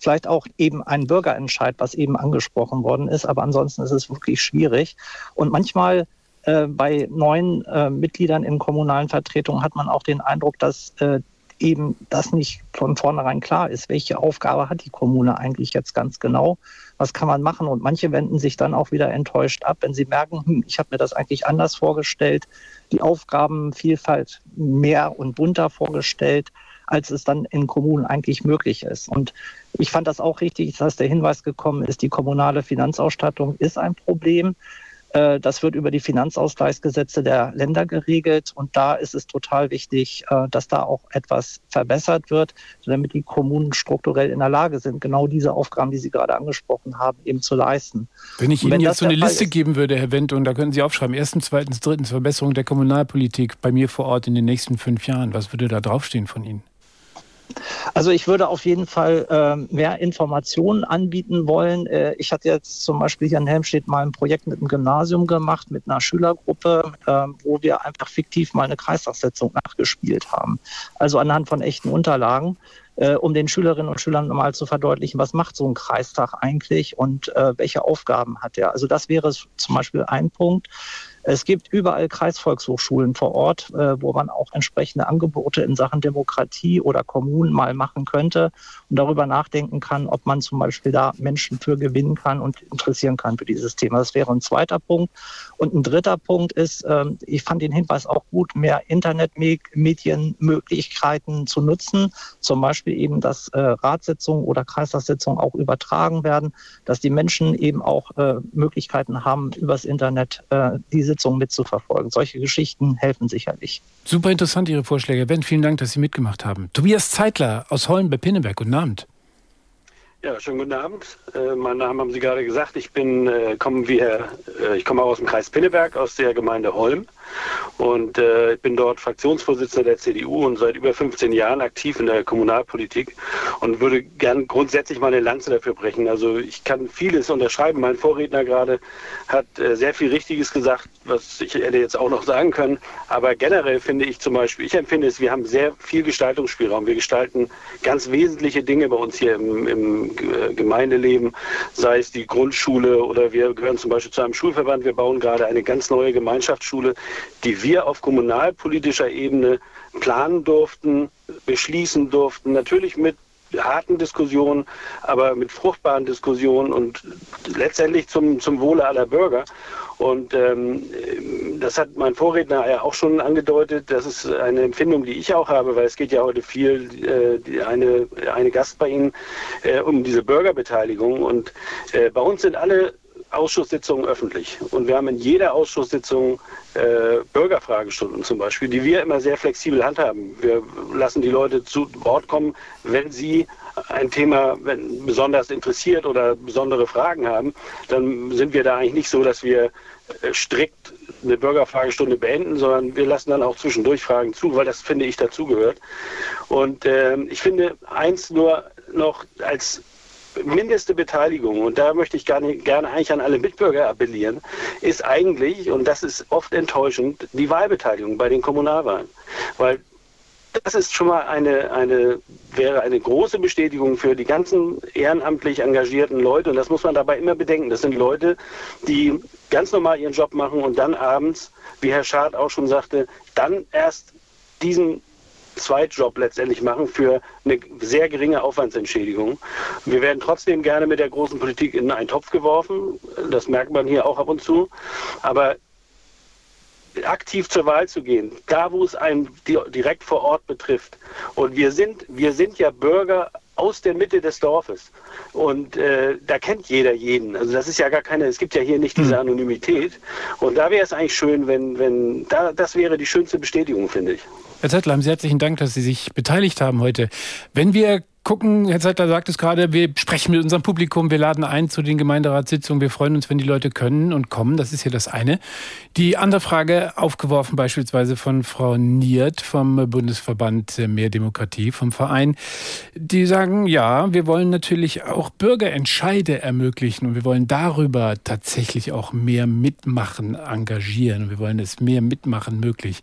vielleicht auch eben ein Bürgerentscheid, was eben angesprochen worden ist, aber ansonsten ist es wirklich schwierig. Und manchmal äh, bei neuen äh, Mitgliedern in kommunalen Vertretungen hat man auch den Eindruck, dass äh, eben das nicht von vornherein klar ist, welche Aufgabe hat die Kommune eigentlich jetzt ganz genau, was kann man machen. Und manche wenden sich dann auch wieder enttäuscht ab, wenn sie merken, hm, ich habe mir das eigentlich anders vorgestellt, die Aufgabenvielfalt mehr und bunter vorgestellt, als es dann in Kommunen eigentlich möglich ist. Und ich fand das auch richtig, dass der Hinweis gekommen ist, die kommunale Finanzausstattung ist ein Problem. Äh, das wird über die Finanzausgleichsgesetze der Länder geregelt. Und da ist es total wichtig, äh, dass da auch etwas verbessert wird, damit die Kommunen strukturell in der Lage sind, genau diese Aufgaben, die Sie gerade angesprochen haben, eben zu leisten. Wenn ich Ihnen wenn jetzt so eine Liste ist, geben würde, Herr Wendt, und da können Sie aufschreiben, erstens, zweitens, drittens, Verbesserung der Kommunalpolitik bei mir vor Ort in den nächsten fünf Jahren, was würde da draufstehen von Ihnen? Also ich würde auf jeden Fall äh, mehr Informationen anbieten wollen. Äh, ich hatte jetzt zum Beispiel hier in Helmstedt mal ein Projekt mit einem Gymnasium gemacht, mit einer Schülergruppe, äh, wo wir einfach fiktiv mal eine Kreistagssitzung nachgespielt haben. Also anhand von echten Unterlagen äh, um den Schülerinnen und Schülern mal zu verdeutlichen, was macht so ein Kreistag eigentlich und äh, welche Aufgaben hat er. Also das wäre zum Beispiel ein Punkt. Es gibt überall Kreisvolkshochschulen vor Ort, äh, wo man auch entsprechende Angebote in Sachen Demokratie oder Kommunen mal machen könnte und darüber nachdenken kann, ob man zum Beispiel da Menschen für gewinnen kann und interessieren kann für dieses Thema. Das wäre ein zweiter Punkt. Und ein dritter Punkt ist, ähm, ich fand den Hinweis auch gut, mehr Internetmedienmöglichkeiten zu nutzen. Zum Beispiel eben, dass äh, Ratssitzungen oder Kreistagssitzungen auch übertragen werden, dass die Menschen eben auch äh, Möglichkeiten haben, übers Internet diese Sitzungen mitzuverfolgen. Solche Geschichten helfen sicherlich. Super interessant, Ihre Vorschläge. Ben, vielen Dank, dass Sie mitgemacht haben. Tobias Zeitler aus Holm bei Pinneberg. Guten Abend. Ja, schönen guten Abend. Äh, mein Name haben Sie gerade gesagt. Ich bin, äh, komme wie Herr, äh, ich komme aus dem Kreis Pinneberg, aus der Gemeinde Holm. Und äh, ich bin dort Fraktionsvorsitzender der CDU und seit über 15 Jahren aktiv in der Kommunalpolitik und würde gern grundsätzlich mal eine Lanze dafür brechen. Also ich kann vieles unterschreiben. Mein Vorredner gerade hat äh, sehr viel Richtiges gesagt, was ich hätte jetzt auch noch sagen können. Aber generell finde ich zum Beispiel, ich empfinde es, wir haben sehr viel Gestaltungsspielraum. Wir gestalten ganz wesentliche Dinge bei uns hier im, im äh, Gemeindeleben, sei es die Grundschule oder wir gehören zum Beispiel zu einem Schulverband. Wir bauen gerade eine ganz neue Gemeinschaftsschule die wir auf kommunalpolitischer Ebene planen durften, beschließen durften, natürlich mit harten Diskussionen, aber mit fruchtbaren Diskussionen und letztendlich zum, zum Wohle aller Bürger. Und ähm, das hat mein Vorredner ja auch schon angedeutet. Das ist eine Empfindung, die ich auch habe, weil es geht ja heute viel, äh, eine, eine Gast bei Ihnen, äh, um diese Bürgerbeteiligung. Und äh, bei uns sind alle Ausschusssitzungen öffentlich. Und wir haben in jeder Ausschusssitzung äh, Bürgerfragestunden zum Beispiel, die wir immer sehr flexibel handhaben. Wir lassen die Leute zu Wort kommen, wenn sie ein Thema besonders interessiert oder besondere Fragen haben, dann sind wir da eigentlich nicht so, dass wir äh, strikt eine Bürgerfragestunde beenden, sondern wir lassen dann auch zwischendurch Fragen zu, weil das finde ich dazugehört. Und äh, ich finde eins nur noch als mindeste Beteiligung, und da möchte ich gerne, gerne eigentlich an alle Mitbürger appellieren, ist eigentlich, und das ist oft enttäuschend, die Wahlbeteiligung bei den Kommunalwahlen. Weil das ist schon mal eine, eine, wäre eine große Bestätigung für die ganzen ehrenamtlich engagierten Leute. Und das muss man dabei immer bedenken. Das sind Leute, die ganz normal ihren Job machen und dann abends, wie Herr Schad auch schon sagte, dann erst diesen Zweitjob letztendlich machen für eine sehr geringe Aufwandsentschädigung. Wir werden trotzdem gerne mit der großen Politik in einen Topf geworfen. Das merkt man hier auch ab und zu. Aber aktiv zur Wahl zu gehen, da wo es einen direkt vor Ort betrifft. Und wir sind, wir sind ja Bürger aus der Mitte des Dorfes. Und äh, da kennt jeder jeden. Also das ist ja gar keine, es gibt ja hier nicht diese hm. Anonymität. Und da wäre es eigentlich schön, wenn, wenn, da, das wäre die schönste Bestätigung, finde ich. Herr Zettler, haben Sie herzlichen Dank, dass Sie sich beteiligt haben heute. Wenn wir gucken, Herr Zeitler sagt es gerade, wir sprechen mit unserem Publikum, wir laden ein zu den Gemeinderatssitzungen, wir freuen uns, wenn die Leute können und kommen, das ist ja das eine. Die andere Frage, aufgeworfen beispielsweise von Frau Niert vom Bundesverband Mehr Demokratie, vom Verein, die sagen, ja, wir wollen natürlich auch Bürgerentscheide ermöglichen und wir wollen darüber tatsächlich auch mehr Mitmachen engagieren und wir wollen es mehr Mitmachen möglich,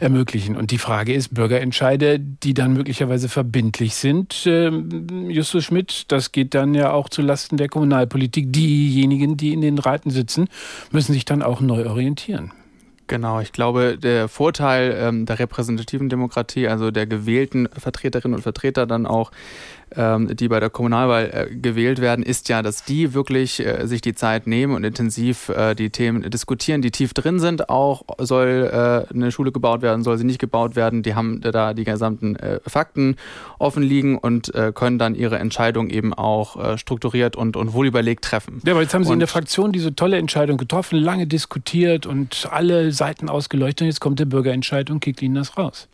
ermöglichen. Und die Frage ist, Bürgerentscheide, die dann möglicherweise verbindlich sind, ähm, Justus Schmidt, das geht dann ja auch zu Lasten der Kommunalpolitik. Diejenigen, die in den Räten sitzen, müssen sich dann auch neu orientieren. Genau, ich glaube, der Vorteil ähm, der repräsentativen Demokratie, also der gewählten Vertreterinnen und Vertreter dann auch, die bei der Kommunalwahl äh, gewählt werden, ist ja, dass die wirklich äh, sich die Zeit nehmen und intensiv äh, die Themen diskutieren, die tief drin sind. Auch soll eine Schule gebaut werden, soll sie nicht gebaut werden. Die haben da die gesamten Fakten offen liegen und können dann ihre Entscheidung eben auch strukturiert und, und wohlüberlegt treffen. Ja, aber jetzt haben Sie und in der Fraktion diese tolle Entscheidung getroffen, lange diskutiert und alle Seiten ausgeleuchtet. Und jetzt kommt der Bürgerentscheid und kickt Ihnen das raus.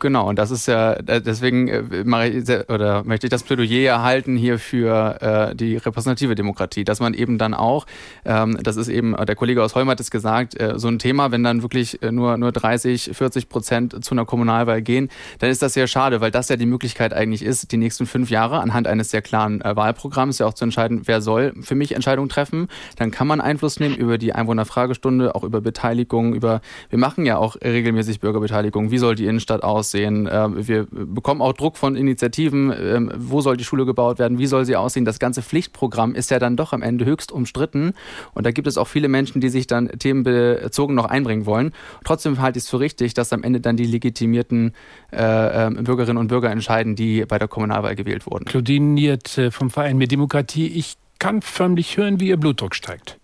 Genau, und das ist ja, deswegen äh, mache ich oder möchte ich das Plädoyer erhalten hier für äh, die repräsentative Demokratie, dass man eben dann auch, ähm, das ist eben, der Kollege aus Holm hat es gesagt, äh, so ein Thema, wenn dann wirklich äh, nur, nur 30, 40 Prozent zu einer Kommunalwahl gehen, dann ist das sehr schade, weil das ja die Möglichkeit eigentlich ist, die nächsten fünf Jahre anhand eines sehr klaren äh, Wahlprogramms ja auch zu entscheiden, wer soll für mich Entscheidungen treffen. Dann kann man Einfluss nehmen über die Einwohnerfragestunde, auch über Beteiligung, über, wir machen ja auch regelmäßig Bürgerbeteiligung, wie soll die Innenstadt aussehen, aussehen. Ähm, wir bekommen auch Druck von Initiativen, ähm, wo soll die Schule gebaut werden, wie soll sie aussehen. Das ganze Pflichtprogramm ist ja dann doch am Ende höchst umstritten. Und da gibt es auch viele Menschen, die sich dann themenbezogen noch einbringen wollen. Trotzdem halte ich es für richtig, dass am Ende dann die legitimierten äh, ähm, Bürgerinnen und Bürger entscheiden, die bei der Kommunalwahl gewählt wurden. Claudine Niert äh, vom Verein Mehr Demokratie. Ich kann förmlich hören, wie Ihr Blutdruck steigt.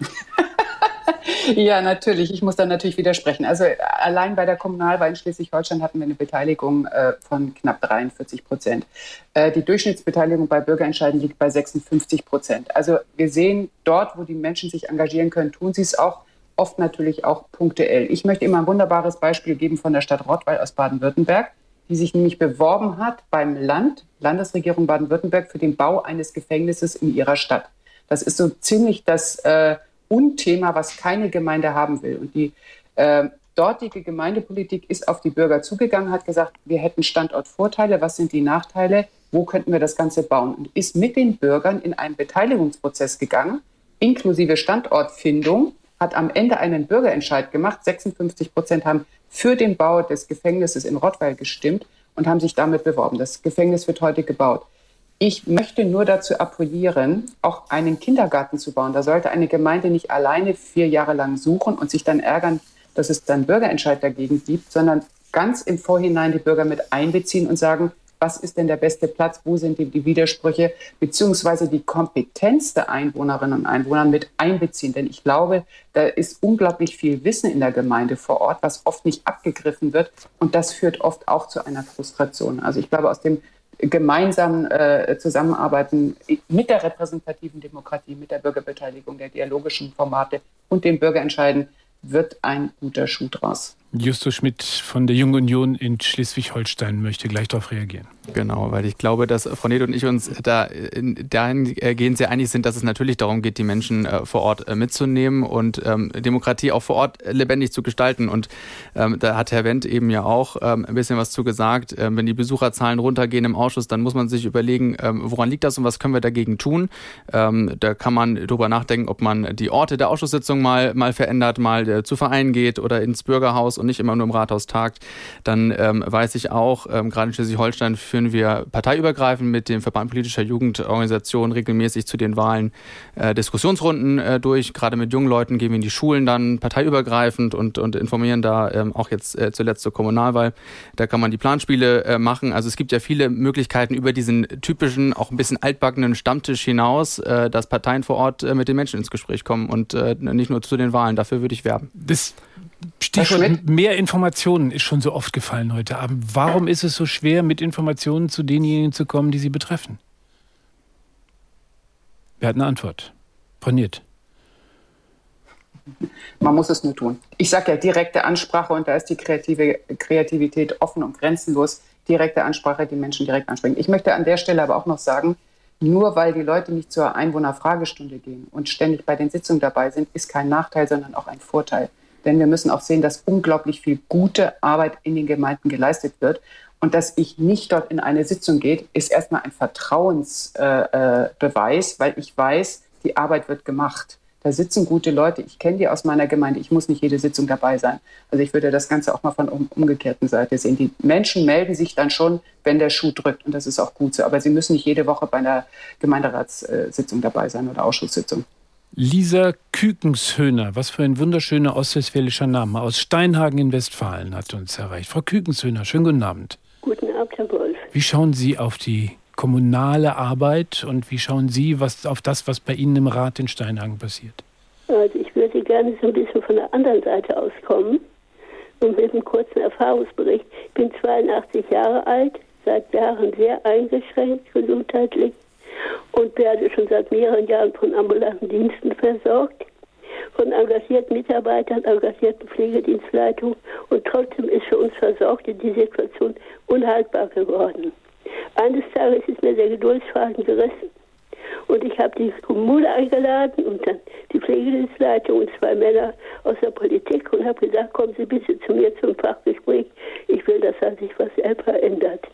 ja, natürlich. Ich muss da natürlich widersprechen. Also allein bei der Kommunalwahl in Schleswig-Holstein hatten wir eine Beteiligung äh, von knapp 43 Prozent. Äh, die Durchschnittsbeteiligung bei Bürgerentscheiden liegt bei 56 Prozent. Also wir sehen dort, wo die Menschen sich engagieren können, tun sie es auch oft natürlich auch punktuell. Ich möchte immer ein wunderbares Beispiel geben von der Stadt Rottweil aus Baden-Württemberg, die sich nämlich beworben hat beim Land, Landesregierung Baden-Württemberg, für den Bau eines Gefängnisses in ihrer Stadt. Das ist so ziemlich das äh, Unthema, was keine Gemeinde haben will. Und die äh, dortige Gemeindepolitik ist auf die Bürger zugegangen, hat gesagt, wir hätten Standortvorteile, was sind die Nachteile, wo könnten wir das Ganze bauen? Und ist mit den Bürgern in einen Beteiligungsprozess gegangen, inklusive Standortfindung, hat am Ende einen Bürgerentscheid gemacht. 56 Prozent haben für den Bau des Gefängnisses in Rottweil gestimmt und haben sich damit beworben. Das Gefängnis wird heute gebaut. Ich möchte nur dazu appellieren, auch einen Kindergarten zu bauen. Da sollte eine Gemeinde nicht alleine vier Jahre lang suchen und sich dann ärgern, dass es dann Bürgerentscheid dagegen gibt, sondern ganz im Vorhinein die Bürger mit einbeziehen und sagen, was ist denn der beste Platz, wo sind die, Widersprüche, beziehungsweise die Kompetenz der Einwohnerinnen und Einwohner mit einbeziehen. Denn ich glaube, da ist unglaublich viel Wissen in der Gemeinde vor Ort, was oft nicht abgegriffen wird. Und das führt oft auch zu einer Frustration. Also ich glaube, aus dem gemeinsam äh, zusammenarbeiten mit der repräsentativen Demokratie, mit der Bürgerbeteiligung, der dialogischen Formate und dem Bürgerentscheiden, wird ein guter Schuh draus. Justus Schmidt von der Jungen Union in Schleswig-Holstein möchte gleich darauf reagieren. Genau, weil ich glaube, dass Frau Ned und ich uns da dahingehend sehr einig sind, dass es natürlich darum geht, die Menschen äh, vor Ort äh, mitzunehmen und ähm, Demokratie auch vor Ort lebendig zu gestalten. Und ähm, da hat Herr Wendt eben ja auch ähm, ein bisschen was zu gesagt. Ähm, wenn die Besucherzahlen runtergehen im Ausschuss, dann muss man sich überlegen, ähm, woran liegt das und was können wir dagegen tun. Ähm, da kann man darüber nachdenken, ob man die Orte der Ausschusssitzung mal, mal verändert, mal äh, zu Vereinen geht oder ins Bürgerhaus und nicht immer nur im Rathaus tagt. Dann weiß ich auch, gerade in Schleswig-Holstein, führen wir parteiübergreifend mit dem Verband politischer Jugendorganisationen regelmäßig zu den Wahlen äh, Diskussionsrunden äh, durch. Gerade mit jungen Leuten gehen wir in die Schulen dann parteiübergreifend und, und informieren da ähm, auch jetzt äh, zuletzt zur Kommunalwahl. Da kann man die Planspiele äh, machen. Also es gibt ja viele Möglichkeiten über diesen typischen, auch ein bisschen altbackenen Stammtisch hinaus, äh, dass Parteien vor Ort äh, mit den Menschen ins Gespräch kommen und nicht nur zu den Wahlen. Dafür würde ich werben. Das Stichwort mehr Informationen ist schon so oft gefallen heute Abend. Warum ist es so schwer, mit Informationen zu denjenigen zu kommen, die Sie betreffen? Wer hat eine Antwort? Poniert. Man muss es nur tun. Ich sage ja direkte Ansprache und da ist die kreative Kreativität offen und grenzenlos. Direkte Ansprache, die Menschen direkt ansprechen. Ich möchte an der Stelle aber auch noch sagen, nur weil die Leute nicht zur Einwohnerfragestunde gehen und ständig bei den Sitzungen dabei sind, ist kein Nachteil, sondern auch ein Vorteil. Denn wir müssen auch sehen, dass unglaublich viel gute Arbeit in den Gemeinden geleistet wird. Und dass ich nicht dort in eine Sitzung gehe, ist erstmal ein Vertrauensbeweis, äh, weil ich weiß, die Arbeit wird gemacht. Da sitzen gute Leute. Ich kenne die aus meiner Gemeinde. Ich muss nicht jede Sitzung dabei sein. Also ich würde das Ganze auch mal von um, umgekehrten Seite sehen. Die Menschen melden sich dann schon, wenn der Schuh drückt. Und das ist auch gut so. Aber sie müssen nicht jede Woche bei einer Gemeinderatssitzung dabei sein oder Ausschusssitzung. Lisa Kükenshöhner, was für ein wunderschöner ostwestfälischer Name, aus Steinhagen in Westfalen hat uns erreicht. Frau Kükenshöhner, schönen guten Abend. Guten Abend, Herr Wolf. Wie schauen Sie auf die kommunale Arbeit und wie schauen Sie was, auf das, was bei Ihnen im Rat in Steinhagen passiert? Also ich würde gerne so ein bisschen von der anderen Seite auskommen und mit einem kurzen Erfahrungsbericht. Ich bin 82 Jahre alt, seit Jahren sehr eingeschränkt gesundheitlich und werde schon seit mehreren Jahren von ambulanten Diensten versorgt, von engagierten Mitarbeitern, engagierten Pflegedienstleitungen und trotzdem ist für uns Versorgte die Situation unhaltbar geworden. Eines Tages ist mir der Geduldsfaden gerissen und ich habe die Kommune eingeladen und dann die Pflegedienstleitung und zwei Männer aus der Politik und habe gesagt, kommen Sie bitte zu mir zum Fachgespräch. Ich will, dass da sich was selber ändert.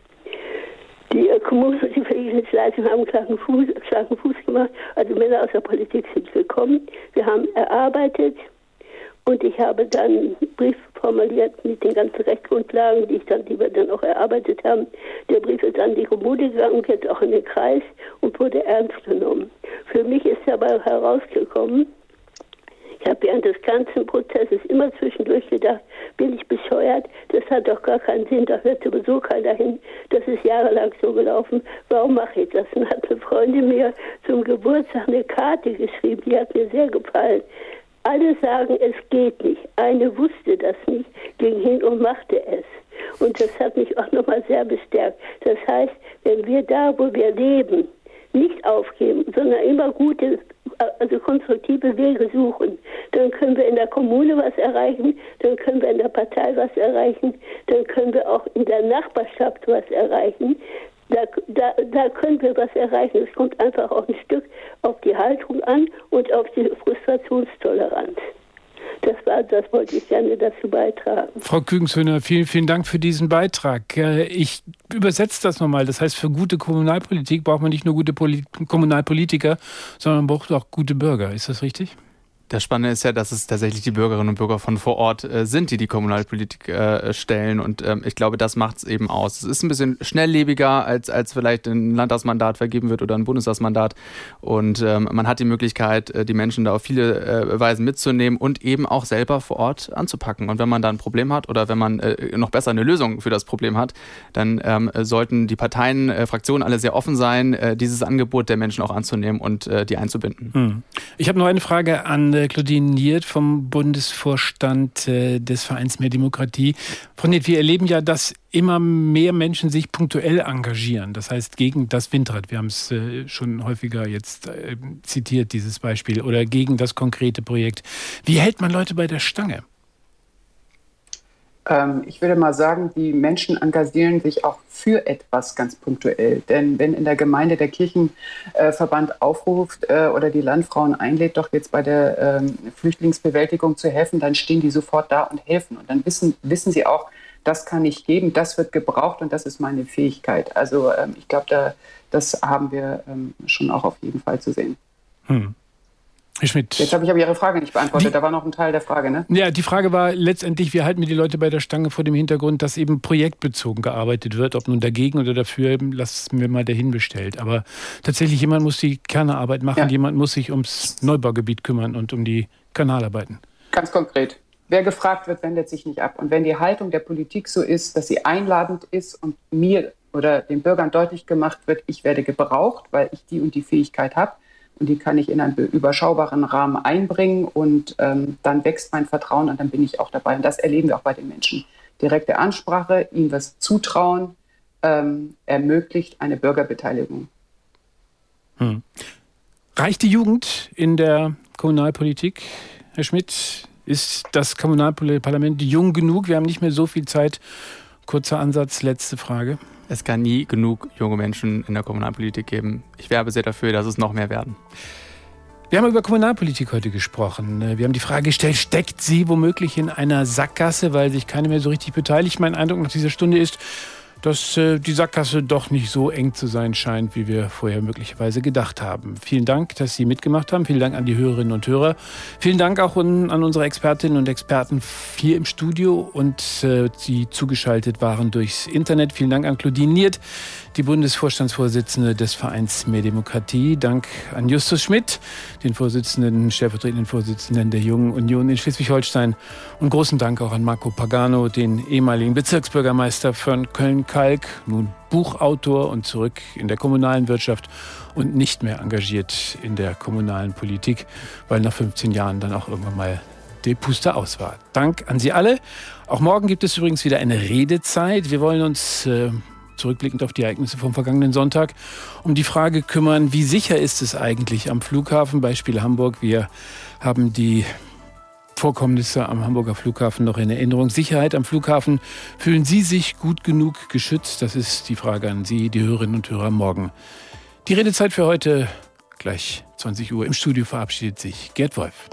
Die äh, Kommunen und die Verwaltungsleitung haben klaren Fuß, klaren Fuß gemacht. Also Männer aus der Politik sind gekommen. Wir haben erarbeitet und ich habe dann einen Brief formuliert mit den ganzen Rechtsgrundlagen, die ich dann, die wir dann auch erarbeitet haben. Der Brief ist an die Kommune gegangen, jetzt auch in den Kreis und wurde ernst genommen. Für mich ist dabei herausgekommen, ich habe während des ganzen Prozesses immer zwischendurch gedacht, bin ich bescheuert? Das hat doch gar keinen Sinn, da hört sowieso keiner hin. Das ist jahrelang so gelaufen. Warum mache ich das? Und hat eine Freundin mir zum Geburtstag eine Karte geschrieben, die hat mir sehr gefallen. Alle sagen, es geht nicht. Eine wusste das nicht, ging hin und machte es. Und das hat mich auch nochmal sehr bestärkt. Das heißt, wenn wir da, wo wir leben, nicht aufgeben, sondern immer gute, also konstruktive Wege suchen. Dann können wir in der Kommune was erreichen, dann können wir in der Partei was erreichen, dann können wir auch in der Nachbarschaft was erreichen. Da, da, da können wir was erreichen. Es kommt einfach auch ein Stück auf die Haltung an und auf die Frustrationstoleranz. Das war, das wollte ich gerne dazu beitragen. Frau Kügenshöhner, vielen, vielen Dank für diesen Beitrag. Äh, ich übersetze das nochmal. Das heißt, für gute Kommunalpolitik braucht man nicht nur gute Poli Kommunalpolitiker, sondern man braucht auch gute Bürger. Ist das richtig? Das Spannende ist ja, dass es tatsächlich die Bürgerinnen und Bürger von vor Ort äh, sind, die die Kommunalpolitik äh, stellen. Und ähm, ich glaube, das macht es eben aus. Es ist ein bisschen schnelllebiger, als, als vielleicht ein Landtagsmandat vergeben wird oder ein Bundestagsmandat. Und ähm, man hat die Möglichkeit, äh, die Menschen da auf viele äh, Weisen mitzunehmen und eben auch selber vor Ort anzupacken. Und wenn man da ein Problem hat oder wenn man äh, noch besser eine Lösung für das Problem hat, dann ähm, sollten die Parteien, äh, Fraktionen alle sehr offen sein, dieses Angebot der Menschen auch anzunehmen und die einzubinden. Hm. Ich habe noch eine Frage an Claudine Niert vom Bundesvorstand äh, des Vereins Mehr Demokratie. Frau Niert, wir erleben ja, dass immer mehr Menschen sich punktuell engagieren. Das heißt, gegen das Windrad. Wir haben es äh, schon häufiger jetzt äh, zitiert, dieses Beispiel. Oder gegen das konkrete Projekt. Wie hält man Leute bei der Stange? Ähm, ich würde mal sagen, die Menschen engagieren sich auch für etwas ganz punktuell. Denn wenn in der Gemeinde der Kirchenverband aufruft äh, oder die Landfrauen einlädt, doch jetzt bei der ähm, Flüchtlingsbewältigung zu helfen, dann stehen die sofort da und helfen. Und dann wissen, wissen sie auch, das kann ich geben, das wird gebraucht und das ist meine Fähigkeit. Also ähm, ich glaube, da, das haben wir schon auch auf jeden Fall zu sehen. Hm. Herr Schmidt. Jetzt habe ich aber Ihre Frage nicht beantwortet. Die, da war noch ein Teil der Frage, ne? Ja, die Frage war letztendlich, wie halten wir die Leute bei der Stange vor dem Hintergrund, dass eben projektbezogen gearbeitet wird, ob nun dagegen oder dafür, lassen wir mal dahinbestellt. Aber tatsächlich, jemand muss die Kernarbeit machen, ja. jemand muss sich ums Neubaugebiet kümmern und um die Kanalarbeiten. Ganz konkret. Wer gefragt wird, wendet sich nicht ab. Und wenn die Haltung der Politik so ist, dass sie einladend ist und mir oder den Bürgern deutlich gemacht wird, ich werde gebraucht, weil ich die und die Fähigkeit habe, und die kann ich in einen überschaubaren Rahmen einbringen und ähm, dann wächst mein Vertrauen und dann bin ich auch dabei. Und das erleben wir auch bei den Menschen. Direkte Ansprache, ihnen was zutrauen, ähm, ermöglicht eine Bürgerbeteiligung. Hm. Reicht die Jugend in der Kommunalpolitik, Herr Schmidt? Ist das Kommunalparlament jung genug? Wir haben nicht mehr so viel Zeit. Kurzer Ansatz, letzte Frage. Es kann nie genug junge Menschen in der Kommunalpolitik geben. Ich werbe sehr dafür, dass es noch mehr werden. Wir haben über Kommunalpolitik heute gesprochen. Wir haben die Frage gestellt, steckt sie womöglich in einer Sackgasse, weil sich keiner mehr so richtig beteiligt? Mein Eindruck nach dieser Stunde ist, dass äh, die Sackgasse doch nicht so eng zu sein scheint, wie wir vorher möglicherweise gedacht haben. Vielen Dank, dass Sie mitgemacht haben. Vielen Dank an die Hörerinnen und Hörer. Vielen Dank auch an, unsere Expertinnen und Experten hier im Studio und äh, die zugeschaltet waren durchs Internet. Vielen Dank an Claudine Niert, die Bundesvorstandsvorsitzende des Vereins Mehr Demokratie. Dank an Justus Schmidt, den Vorsitzenden, stellvertretenden Vorsitzenden der Jungen Union in Schleswig-Holstein. Und großen Dank auch an Marco Pagano, den ehemaligen Bezirksbürgermeister von Köln-Kalk, nun Buchautor und zurück in der kommunalen Wirtschaft und nicht mehr engagiert in der kommunalen Politik, weil nach 15 Jahren dann auch irgendwann mal die Puste aus war. Dank an Sie alle. Auch morgen gibt es übrigens wieder eine Redezeit. Wir wollen uns äh, zurückblickend auf die Ereignisse vom vergangenen Sonntag, um die Frage kümmern, wie sicher ist es eigentlich am Flughafen, Beispiel Hamburg. Wir haben die Vorkommnisse am Hamburger Flughafen noch in Erinnerung. Sicherheit am Flughafen. Fühlen Sie sich gut genug geschützt? Das ist die Frage an Sie, die Hörerinnen und Hörer morgen. Die Redezeit für heute gleich 20 Uhr. Im Studio verabschiedet sich Gerd Wolf.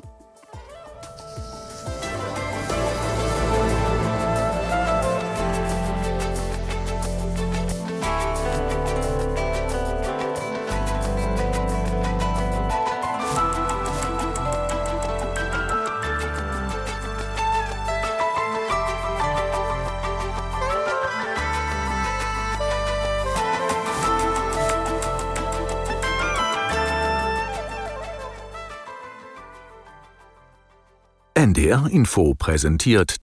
NDR Info präsentiert